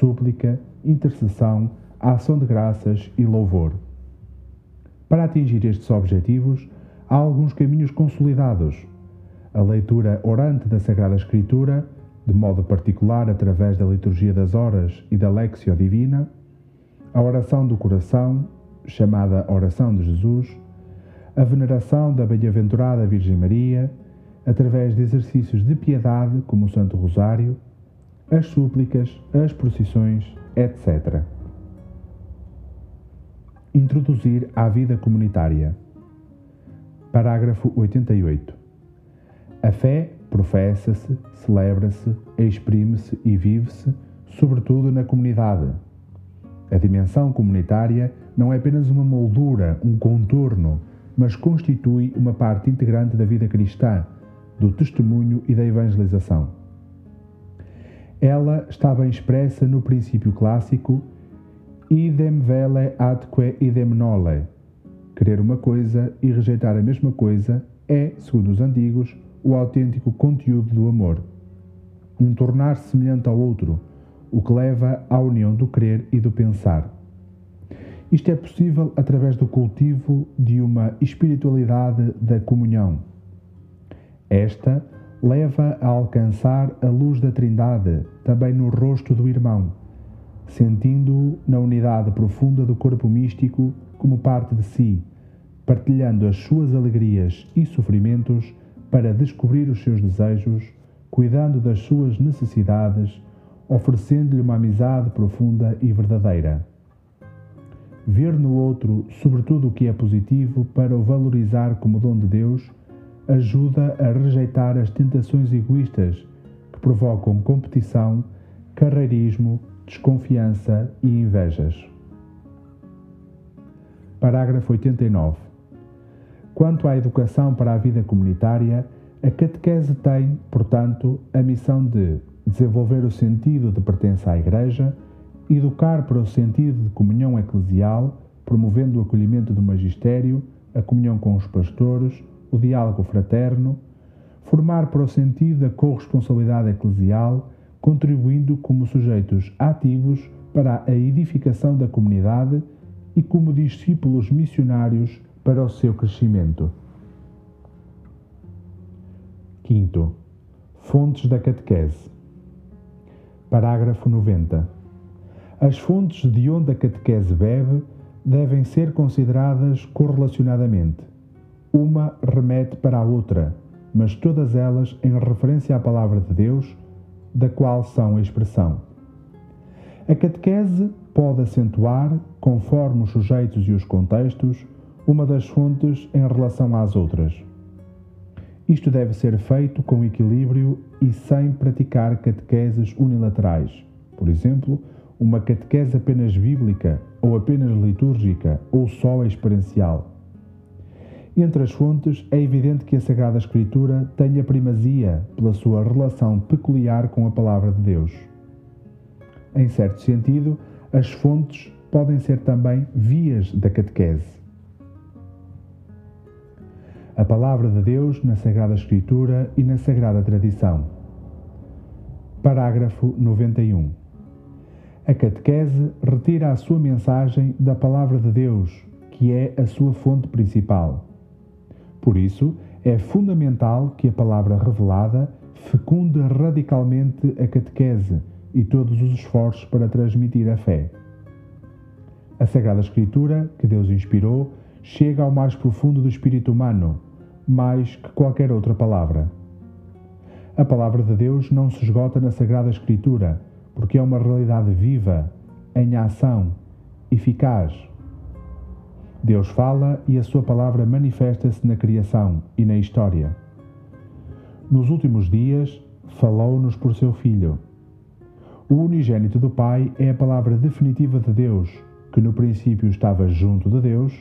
súplica, intercessão, ação de graças e louvor. Para atingir estes objetivos, há alguns caminhos consolidados. A leitura orante da Sagrada Escritura, de modo particular através da liturgia das horas e da Lexio Divina, a oração do coração, chamada Oração de Jesus, a veneração da Bem-aventurada Virgem Maria, através de exercícios de piedade, como o Santo Rosário, as súplicas, as procissões, etc. Introduzir à vida comunitária. Parágrafo 88. A fé professa-se, celebra-se, exprime-se e vive-se, sobretudo na comunidade. A dimensão comunitária não é apenas uma moldura, um contorno, mas constitui uma parte integrante da vida cristã do testemunho e da evangelização. Ela está bem expressa no princípio clássico idem vele atque idem nole. Querer uma coisa e rejeitar a mesma coisa é, segundo os antigos, o autêntico conteúdo do amor. Um tornar-se semelhante ao outro, o que leva à união do crer e do pensar. Isto é possível através do cultivo de uma espiritualidade da comunhão esta leva a alcançar a luz da Trindade também no rosto do irmão, sentindo-o na unidade profunda do corpo místico como parte de si, partilhando as suas alegrias e sofrimentos para descobrir os seus desejos, cuidando das suas necessidades, oferecendo-lhe uma amizade profunda e verdadeira. Ver no outro, sobretudo, o que é positivo para o valorizar como dom de Deus ajuda a rejeitar as tentações egoístas que provocam competição, carreirismo, desconfiança e invejas. Parágrafo 89. Quanto à educação para a vida comunitária, a catequese tem, portanto, a missão de desenvolver o sentido de pertença à Igreja, educar para o sentido de comunhão eclesial, promovendo o acolhimento do magistério, a comunhão com os pastores, o diálogo fraterno, formar para o sentido da corresponsabilidade eclesial, contribuindo como sujeitos ativos para a edificação da comunidade e como discípulos missionários para o seu crescimento. Quinto, fontes da catequese. Parágrafo 90. As fontes de onde a catequese bebe devem ser consideradas correlacionadamente uma remete para a outra, mas todas elas em referência à palavra de Deus, da qual são a expressão. A catequese pode acentuar, conforme os sujeitos e os contextos, uma das fontes em relação às outras. Isto deve ser feito com equilíbrio e sem praticar catequeses unilaterais. Por exemplo, uma catequese apenas bíblica, ou apenas litúrgica, ou só experiencial Entre as fontes, é evidente que a Sagrada Escritura tem a primazia pela sua relação peculiar com a Palavra de Deus. Em certo sentido, as fontes podem ser também vias da catequese. A Palavra de Deus na Sagrada Escritura e na Sagrada Tradição. Parágrafo 91. A catequese retira a sua mensagem da Palavra de Deus, que é a sua fonte principal por isso, é fundamental que a palavra revelada fecunde radicalmente a catequese e todos os esforços para transmitir a fé. A Sagrada Escritura, que Deus inspirou, chega ao mais profundo do espírito humano, mais que qualquer outra palavra. A palavra de Deus não se esgota na Sagrada Escritura, porque é uma realidade viva, em ação, eficaz, Deus fala e a sua palavra manifesta-se na criação e na história. Nos últimos dias, falou-nos por seu Filho. O unigênito do Pai é a palavra definitiva de Deus, que no princípio estava junto de Deus,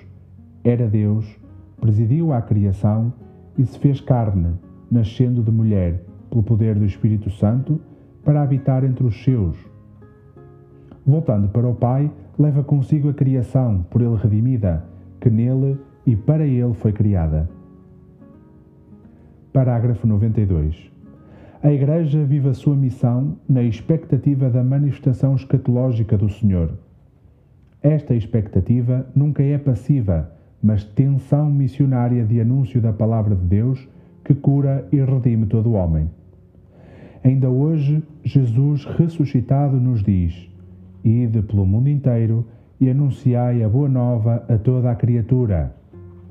era Deus, presidiu a criação e se fez carne, nascendo de mulher, pelo poder do Espírito Santo, para habitar entre os seus. Voltando para o Pai, leva consigo a criação, por ele redimida, que nele e para ele foi criada. Parágrafo 92. A Igreja vive a sua missão na expectativa da manifestação escatológica do Senhor. Esta expectativa nunca é passiva, mas tensão missionária de anúncio da palavra de Deus que cura e redime todo o homem. Ainda hoje, Jesus ressuscitado nos diz: Ide pelo mundo inteiro e anunciai a boa nova a toda a criatura.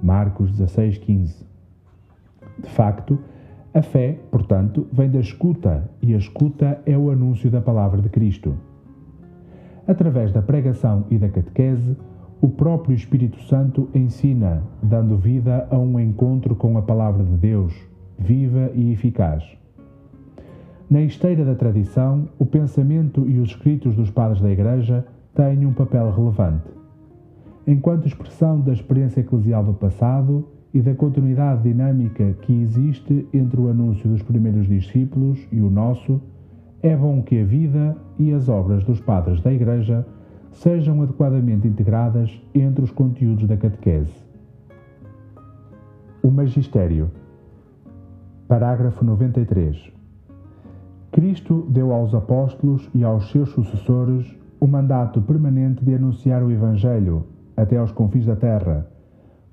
Marcos 16, 15. De facto, a fé, portanto, vem da escuta, e a escuta é o anúncio da palavra de Cristo. Através da pregação e da catequese, o próprio Espírito Santo ensina, dando vida a um encontro com a palavra de Deus, viva e eficaz. Na esteira da tradição, o pensamento e os escritos dos padres da Igreja têm um papel relevante. Enquanto expressão da experiência eclesial do passado e da continuidade dinâmica que existe entre o anúncio dos primeiros discípulos e o nosso, é bom que a vida e as obras dos padres da Igreja sejam adequadamente integradas entre os conteúdos da catequese. O Magistério. Parágrafo 93. Cristo deu aos apóstolos e aos seus sucessores o mandato permanente de anunciar o Evangelho até aos confins da terra,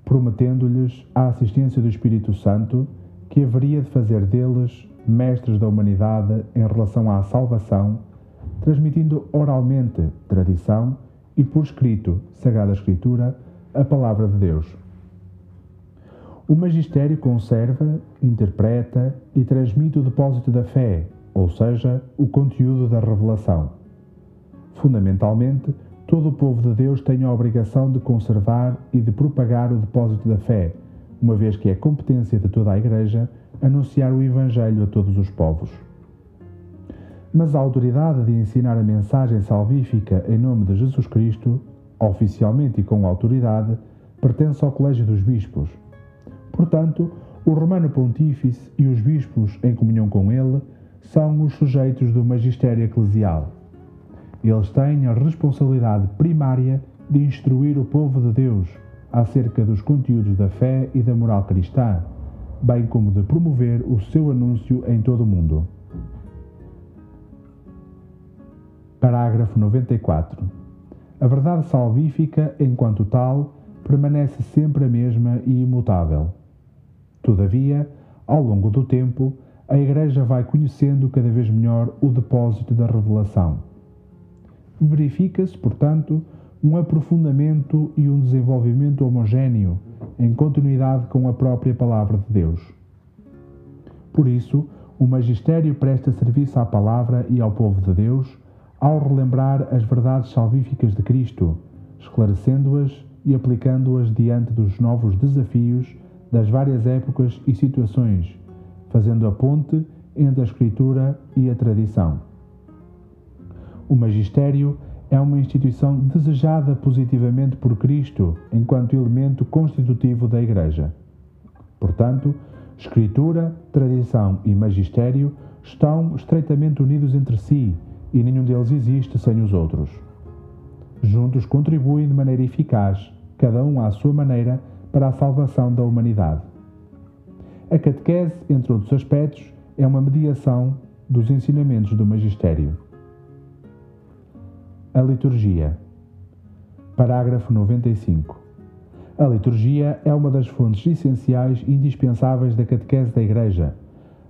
prometendo-lhes a assistência do Espírito Santo, que haveria de fazer deles mestres da humanidade em relação à salvação, transmitindo oralmente tradição e por escrito, Sagrada Escritura, a palavra de Deus. O magistério conserva, interpreta e transmite o depósito da fé, ou seja, o conteúdo da revelação. Fundamentalmente, todo o povo de Deus tem a obrigação de conservar e de propagar o depósito da fé, uma vez que é competência de toda a Igreja anunciar o Evangelho a todos os povos. Mas a autoridade de ensinar a mensagem salvífica em nome de Jesus Cristo, oficialmente e com autoridade, pertence ao Colégio dos Bispos. Portanto, o Romano Pontífice e os bispos, em comunhão com ele, são os sujeitos do magistério eclesial. Eles têm a responsabilidade primária de instruir o povo de Deus acerca dos conteúdos da fé e da moral cristã, bem como de promover o seu anúncio em todo o mundo. Parágrafo 94. A verdade salvífica, enquanto tal, permanece sempre a mesma e imutável. Todavia, ao longo do tempo, a Igreja vai conhecendo cada vez melhor o depósito da revelação verifica-se, portanto, um aprofundamento e um desenvolvimento homogéneo, em continuidade com a própria Palavra de Deus. Por isso, o Magistério presta serviço à Palavra e ao povo de Deus ao relembrar as verdades salvíficas de Cristo, esclarecendo-as e aplicando-as diante dos novos desafios das várias épocas e situações, fazendo a ponte entre a Escritura e a tradição. O magistério é uma instituição desejada positivamente por Cristo enquanto elemento constitutivo da Igreja. Portanto, escritura, tradição e magistério estão estreitamente unidos entre si e nenhum deles existe sem os outros. Juntos contribuem de maneira eficaz, cada um à sua maneira, para a salvação da humanidade. A catequese, entre outros aspectos, é uma mediação dos ensinamentos do magistério. A liturgia. Parágrafo 95. A liturgia é uma das fontes essenciais e indispensáveis da catequese da Igreja,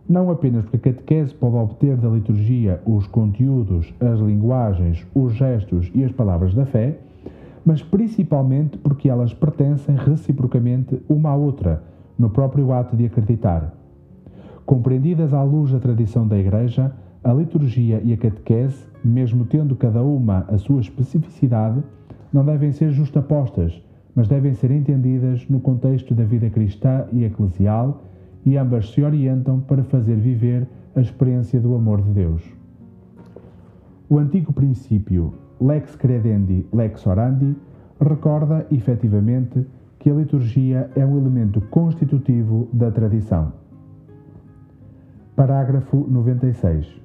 não apenas porque a catequese pode obter da liturgia os conteúdos, as linguagens, os gestos e as palavras da fé, mas principalmente porque elas pertencem reciprocamente uma à outra no próprio ato de acreditar. Compreendidas à luz da tradição da Igreja, a liturgia e a catequese, mesmo tendo cada uma a sua especificidade, não devem ser justapostas, mas devem ser entendidas no contexto da vida cristã e eclesial e ambas se orientam para fazer viver a experiência do amor de Deus. O antigo princípio lex credendi, lex orandi recorda efetivamente que a liturgia é um elemento constitutivo da tradição. Parágrafo 96.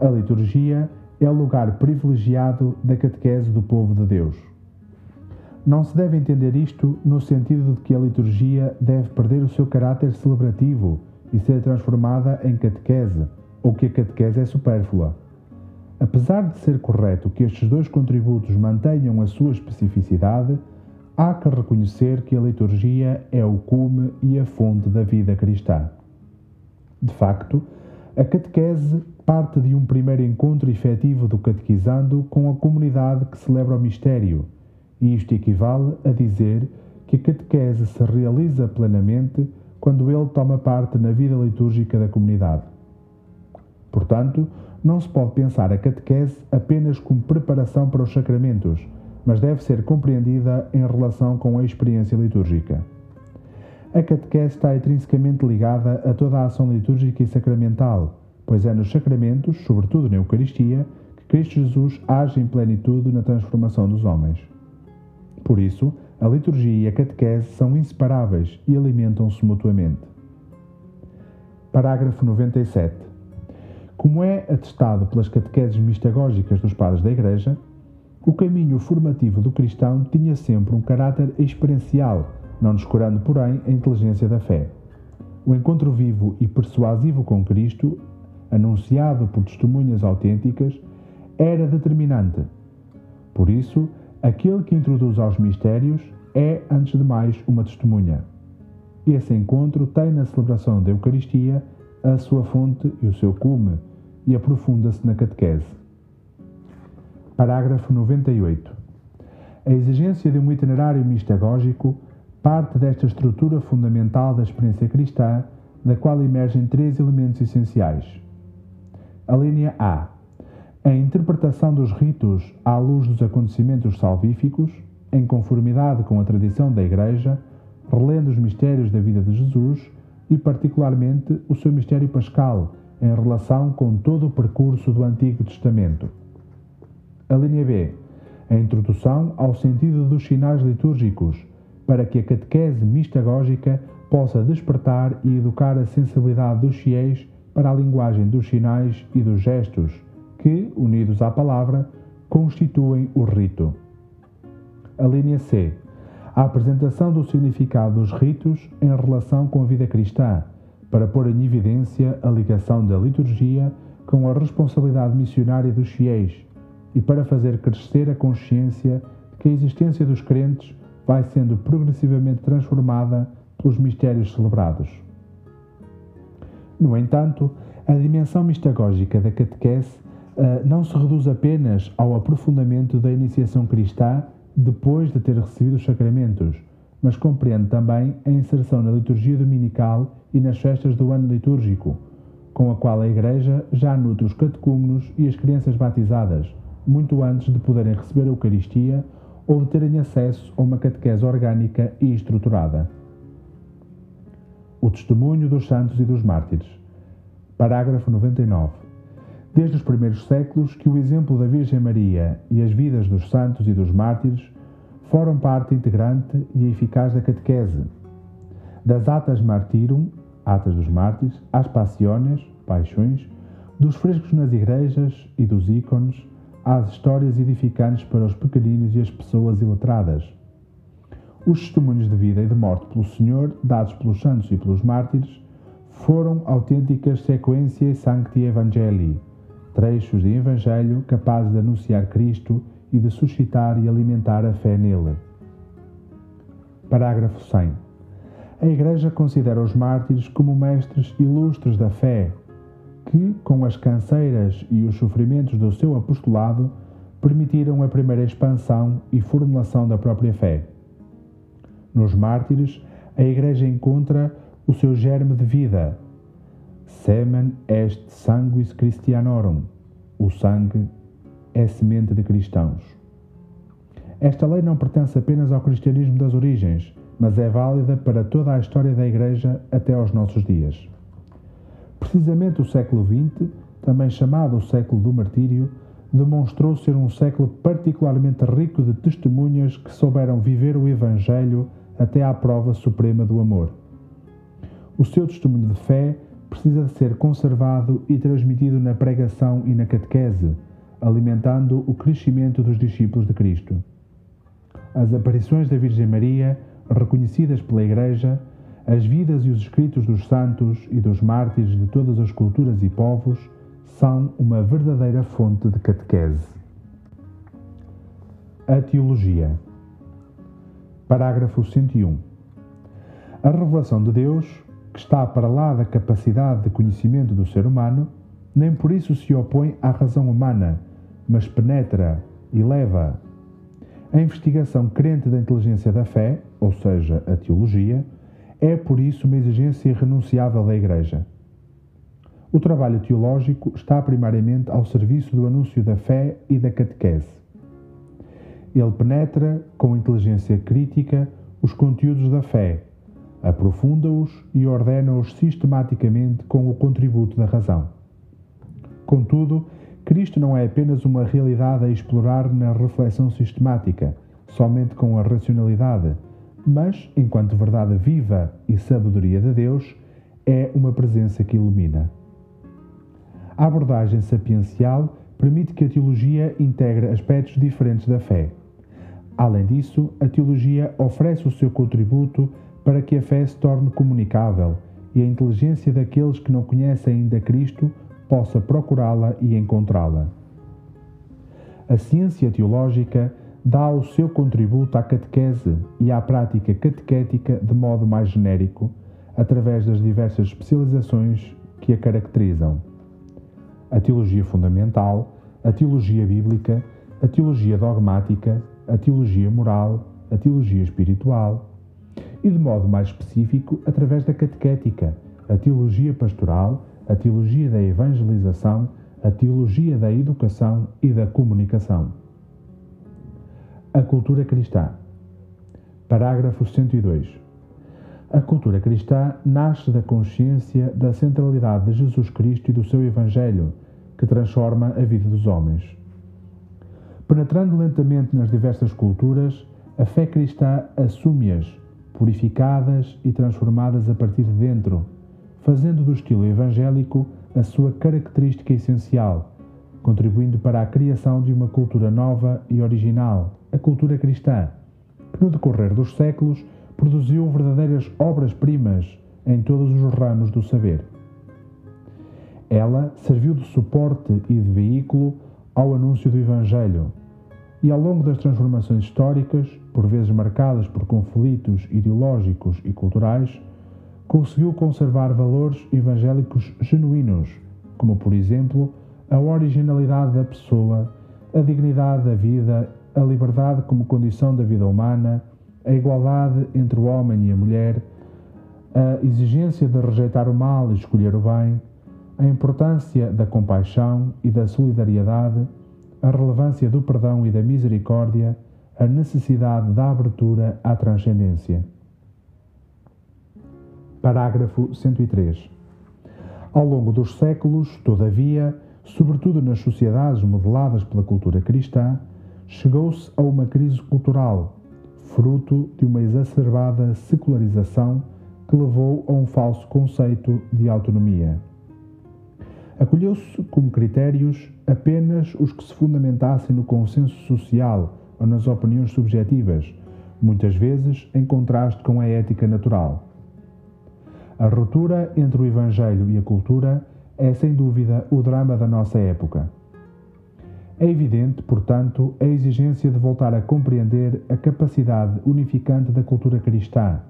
A liturgia é lugar privilegiado da catequese do povo de Deus. Não se deve entender isto no sentido de que a liturgia deve perder o seu caráter celebrativo e ser transformada em catequese, ou que a catequese é supérflua. Apesar de ser correto que estes dois contributos mantenham a sua especificidade, há que reconhecer que a liturgia é o cume e a fonte da vida cristã. De facto, a catequese parte de um primeiro encontro efetivo do catequizando com a comunidade que celebra o mistério e isto equivale a dizer que a catequese se realiza plenamente quando ele toma parte na vida litúrgica da comunidade. Portanto, não se pode pensar a catequese apenas como preparação para os sacramentos, mas deve ser compreendida em relação com a experiência litúrgica. A catequese está intrinsecamente ligada a toda a ação litúrgica e sacramental, pois é nos sacramentos, sobretudo na Eucaristia, que Cristo Jesus age em plenitude na transformação dos homens. Por isso, a liturgia e a catequese são inseparáveis e alimentam-se mutuamente. Parágrafo 97. Como é atestado pelas catequeses mistagógicas dos padres da Igreja, o caminho formativo do cristão tinha sempre um caráter experiencial, não descurando, porém, a inteligência da fé. O encontro vivo e persuasivo com Cristo, anunciado por testemunhas autênticas, era determinante. Por isso, Aquele que introduz aos mistérios é, antes de mais, uma testemunha. Esse encontro tem na celebração da Eucaristia a sua fonte e o seu cume e aprofunda-se na catequese. Parágrafo 98. A exigência de um itinerário mistagógico parte desta estrutura fundamental da experiência cristã, da qual emergem três elementos essenciais. A linha A a interpretação dos ritos à luz dos acontecimentos salvíficos, em conformidade com a tradição da Igreja, relendo os mistérios da vida de Jesus e, particularmente, o seu mistério pascal, em relação com todo o percurso do Antigo Testamento. A linha B. A introdução ao sentido dos sinais litúrgicos, para que a catequese mistagógica possa despertar e educar a sensibilidade dos fiéis para a linguagem dos sinais e dos gestos que, unidos à palavra, constituem o rito. A linha C. A apresentação do significado dos ritos em relação com a vida cristã, para pôr em evidência a ligação da liturgia com a responsabilidade missionária dos fiéis e para fazer crescer a consciência de que a existência dos crentes vai sendo progressivamente transformada pelos mistérios celebrados. No entanto, a dimensão mistagógica da catequese ah, não se reduz apenas ao aprofundamento da iniciação cristã depois de ter recebido os sacramentos, mas compreende também a inserção na liturgia dominical e nas festas do ano litúrgico, com a qual a Igreja já nutre os catecúmenos e as crianças batizadas, muito antes de poderem receber a Eucaristia ou de terem acesso a uma catequese orgânica e estruturada. O testemunho dos santos e dos mártires. Parágrafo 99 desde os primeiros séculos que o exemplo da Virgem Maria e as vidas dos santos e dos mártires foram parte integrante e eficaz da catequese. das atas martirum, atas dos mártires, às passiones, paixões, dos frescos nas igrejas e dos ícones, às histórias edificantes para os pequeninos e as pessoas iletradas. Os testemunhos de vida e de morte pelo Senhor, dados pelos santos e pelos mártires, foram autênticas sequências sancti evangelii, trechos de evangelho capazes de anunciar Cristo e de suscitar e alimentar a fé nele. Parágrafo 100. A Igreja considera os mártires como mestres ilustres da fé, que, com as canseiras e os sofrimentos do seu apostolado, permitiram a primeira expansão e formulação da própria fé. Nos mártires, a Igreja encontra o seu germe de vida. Semen est sanguis Christianorum. O sangue é semente de cristãos. Esta lei não pertence apenas ao cristianismo das origens, mas é válida para toda a história da Igreja até aos nossos dias. Precisamente o século XX, também chamado o século do martírio, demonstrou ser um século particularmente rico de testemunhas que souberam viver o Evangelho até à prova suprema do amor. O seu testemunho de fé precisa de ser conservado e transmitido na pregação e na catequese, alimentando o crescimento dos discípulos de Cristo. As aparições da Virgem Maria, reconhecidas pela Igreja, as vidas e os escritos dos santos e dos mártires de todas as culturas e povos são uma verdadeira fonte de catequese. A Teologia. Parágrafo 101. A revelação de Deus que está para lá da capacidade de conhecimento do ser humano, nem por isso se opõe à razão humana, mas penetra e leva. A investigação crente da inteligência da fé, ou seja, a teologia, é por isso uma exigência irrenunciável da Igreja. O trabalho teológico está primariamente ao serviço do anúncio da fé e da catequese. Ele penetra, com inteligência crítica, os conteúdos da fé aprofunda-os e ordena-os sistematicamente com o contributo da razão. Contudo, Cristo não é apenas uma realidade a explorar na reflexão sistemática, somente com a racionalidade, mas, enquanto verdade viva e sabedoria de Deus, é uma presença que ilumina. A abordagem sapiencial permite que a teologia integre aspectos diferentes da fé. Além disso, a teologia oferece o seu contributo para que a fé se torne comunicável e a inteligência daqueles que não conhecem ainda Cristo possa procurá-la e encontrá-la. A ciência teológica dá o seu contributo à catequese e à prática catequética de modo mais genérico, através das diversas especializações que a caracterizam. A teologia fundamental, a teologia bíblica, a teologia dogmática, a teologia moral, a teologia espiritual, e, de modo mais específico, através da catequética, a teologia pastoral, a teologia da evangelização, a teologia da educação e da comunicação. A cultura cristã. Parágrafo 102. A cultura cristã nasce da consciência da centralidade de Jesus Cristo e do seu Evangelho, que transforma a vida dos homens. Penetrando lentamente nas diversas culturas, a fé cristã assume-as purificadas e transformadas a partir de dentro, fazendo do estilo evangélico a sua característica essencial, contribuindo para a criação de uma cultura nova e original, a cultura cristã, que no decorrer dos séculos produziu verdadeiras obras-primas em todos os ramos do saber. Ela serviu de suporte e de veículo ao anúncio do Evangelho e ao longo das transformações históricas, por vezes marcadas por conflitos ideológicos e culturais, conseguiu conservar valores evangélicos genuínos, como por exemplo a originalidade da pessoa, a dignidade da vida, a liberdade como condição da vida humana, a igualdade entre o homem e a mulher, a exigência de rejeitar o mal e escolher o bem, a importância da compaixão e da solidariedade a relevância do perdão e da misericórdia, a necessidade da abertura à transcendência. Parágrafo 103. Ao longo dos séculos, todavia, sobretudo nas sociedades modeladas pela cultura cristã, chegou-se a uma crise cultural, fruto de uma exacerbada secularização que levou a um falso conceito de autonomia. Acolheu-se como critérios apenas os que se fundamentassem no consenso social ou nas opiniões subjetivas, muitas vezes em contraste com a ética natural. A ruptura entre o Evangelho e a cultura é, sem dúvida, o drama da nossa época. É evidente, portanto, a exigência de voltar a compreender a capacidade unificante da cultura cristã,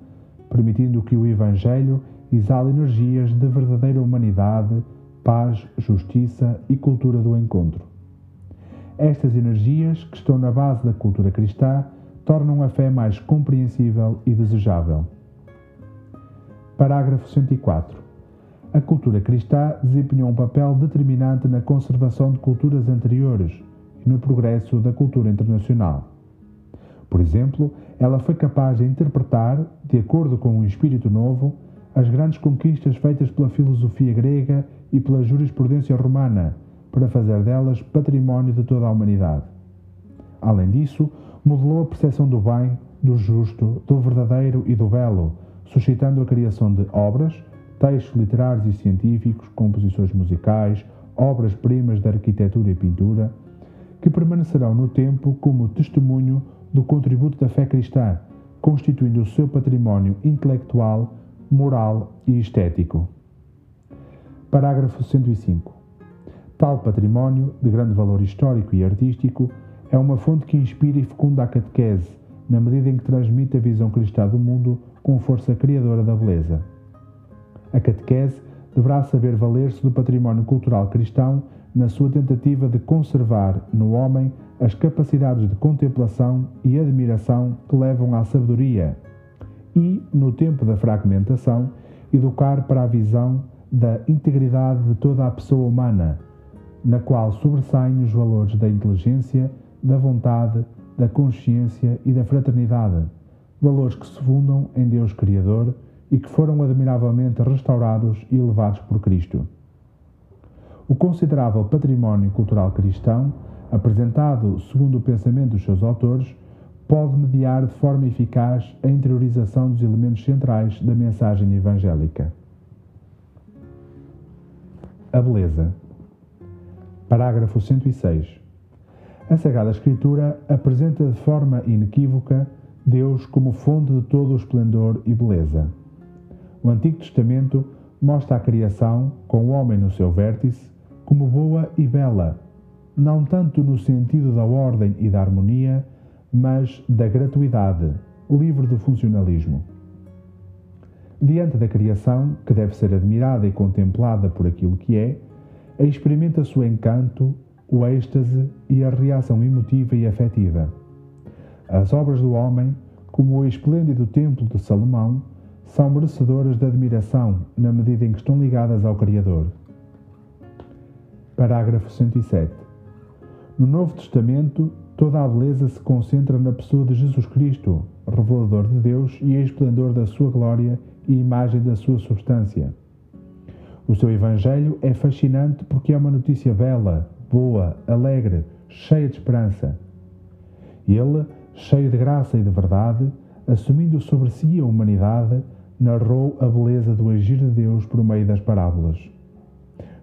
permitindo que o Evangelho exale energias de verdadeira humanidade, paz, justiça e cultura do encontro. Estas energias, que estão na base da cultura cristã, tornam a fé mais compreensível e desejável. Parágrafo 104. A cultura cristã desempenhou um papel determinante na conservação de culturas anteriores e no progresso da cultura internacional. Por exemplo, ela foi capaz de interpretar, de acordo com um espírito novo, as grandes conquistas feitas pela filosofia grega e pela jurisprudência romana, para fazer delas património de toda a humanidade. Além disso, modelou a percepção do bem, do justo, do verdadeiro e do belo, suscitando a criação de obras, textos literários e científicos, composições musicais, obras-primas de arquitetura e pintura, que permanecerão no tempo como testemunho do contributo da fé cristã, constituindo o seu património intelectual, moral e estético. Parágrafo 105. Tal património, de grande valor histórico e artístico, é uma fonte que inspira e fecunda a catequese, na medida em que transmite a visão cristã do mundo com força criadora da beleza. A catequese deverá saber valer-se do património cultural cristão na sua tentativa de conservar no homem as capacidades de contemplação e admiração que levam à sabedoria e, no tempo da fragmentação, educar para a visão da integridade de toda a pessoa humana, na qual sobressaem os valores da inteligência, da vontade, da consciência e da fraternidade valores que se fundam em Deus Criador e que foram admiravelmente restaurados e elevados por Cristo. O considerável património cultural cristão, apresentado segundo o pensamento dos seus autores, pode mediar de forma eficaz a interiorização dos elementos centrais da mensagem evangélica. A beleza. Parágrafo 106. A Sagrada Escritura apresenta de forma inequívoca Deus como fonte de todo o esplendor e beleza. O Antigo Testamento mostra a criação, com o homem no seu vértice, como boa e bela, não tanto no sentido da ordem e da harmonia, mas da gratuidade, livre do funcionalismo. Diante da criação, que deve ser admirada e contemplada por aquilo que é, experimenta-se o encanto, o êxtase e a reação emotiva e afetiva. As obras do homem, como o esplêndido Templo de Salomão, são merecedoras de admiração na medida em que estão ligadas ao Criador. Parágrafo 107. No Novo Testamento, toda a beleza se concentra na pessoa de Jesus Cristo, revelador de Deus e esplendor da sua glória e imagem da sua substância. O seu Evangelho é fascinante porque é uma notícia bela, boa, alegre, cheia de esperança. Ele cheio de graça e de verdade, assumindo sobre si a humanidade, narrou a beleza do agir de Deus por meio das parábolas.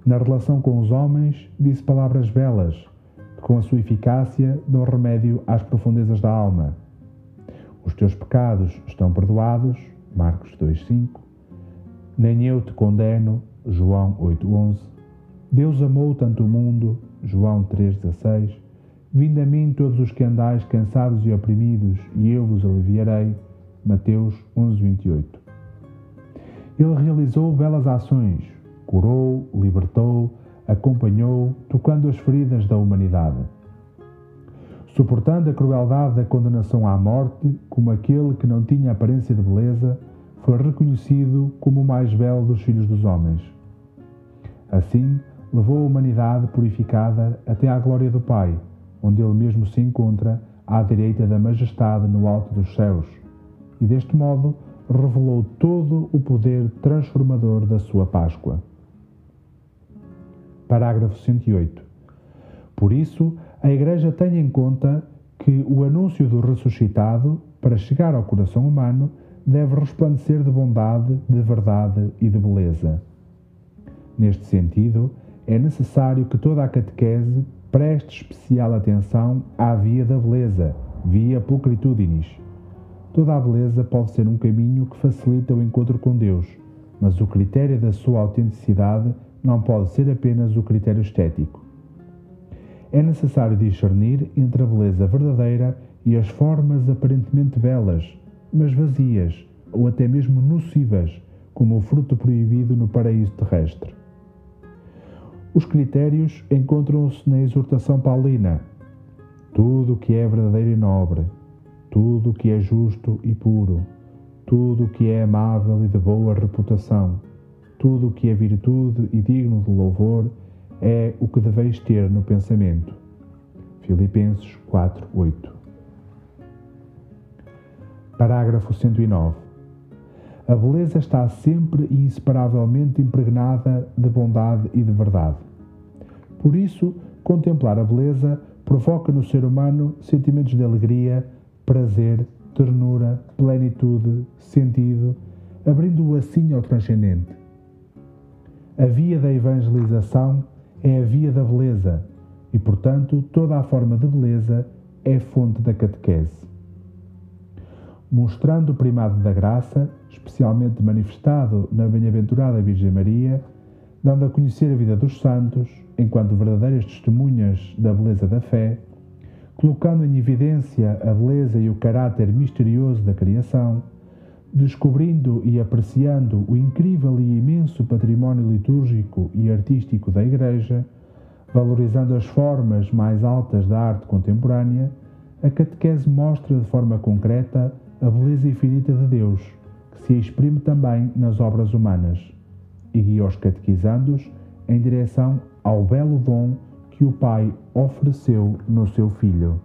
Na relação com os homens, disse palavras belas, que com a sua eficácia dão remédio às profundezas da alma. Os teus pecados estão perdoados, Marcos 2,5. Nem eu te condeno, João 8,11. Deus amou tanto o mundo, João 3,16 Vinde a mim todos os que andais cansados e oprimidos, e eu vos aliviarei. Mateus 11, 28. Ele realizou belas ações, curou, libertou, acompanhou, tocando as feridas da humanidade. Suportando a crueldade da condenação à morte, como aquele que não tinha aparência de beleza, foi reconhecido como o mais belo dos filhos dos homens. Assim, levou a humanidade purificada até à glória do Pai onde ele mesmo se encontra à direita da majestade no alto dos céus, e deste modo revelou todo o poder transformador da sua Páscoa. Parágrafo 108. Por isso, a Igreja tem em conta que o anúncio do ressuscitado, para chegar ao coração humano, deve resplandecer de bondade, de verdade e de beleza. Neste sentido, é necessário que toda a catequese preste especial atenção à via da beleza, via pulcritudinis. Toda a beleza pode ser um caminho que facilita o encontro com Deus, mas o critério da sua autenticidade não pode ser apenas o critério estético. É necessário discernir entre a beleza verdadeira e as formas aparentemente belas, mas vazias ou até mesmo nocivas, como o fruto proibido no paraíso terrestre. Os critérios encontram-se na exortação paulina. Tudo o que é verdadeiro e nobre, tudo o que é justo e puro, tudo o que é amável e de boa reputação, tudo o que é virtude e digno de louvor é o que deveis ter no pensamento. Filipenses 4, 8. Parágrafo 109. A beleza está sempre e inseparavelmente impregnada de bondade e de verdade. Por isso, contemplar a beleza provoca no ser humano sentimentos de alegria, prazer, ternura, plenitude, sentido, abrindo-o assim ao transcendente. A via da evangelização é a via da beleza e, portanto, toda a forma de beleza é fonte da catequese mostrando o primado da graça, especialmente manifestado na bem-aventurada Virgem Maria, dando a conhecer a vida dos santos, enquanto verdadeiras testemunhas da beleza da fé, colocando em evidência a beleza e o caráter misterioso da criação, descobrindo e apreciando o incrível e imenso património litúrgico e artístico da Igreja, valorizando as formas mais altas da arte contemporânea, a catequese mostra de forma concreta a beleza infinita de Deus, que se exprime também nas obras humanas, e guia os catequizandos em direção ao belo dom que o Pai ofereceu no seu Filho.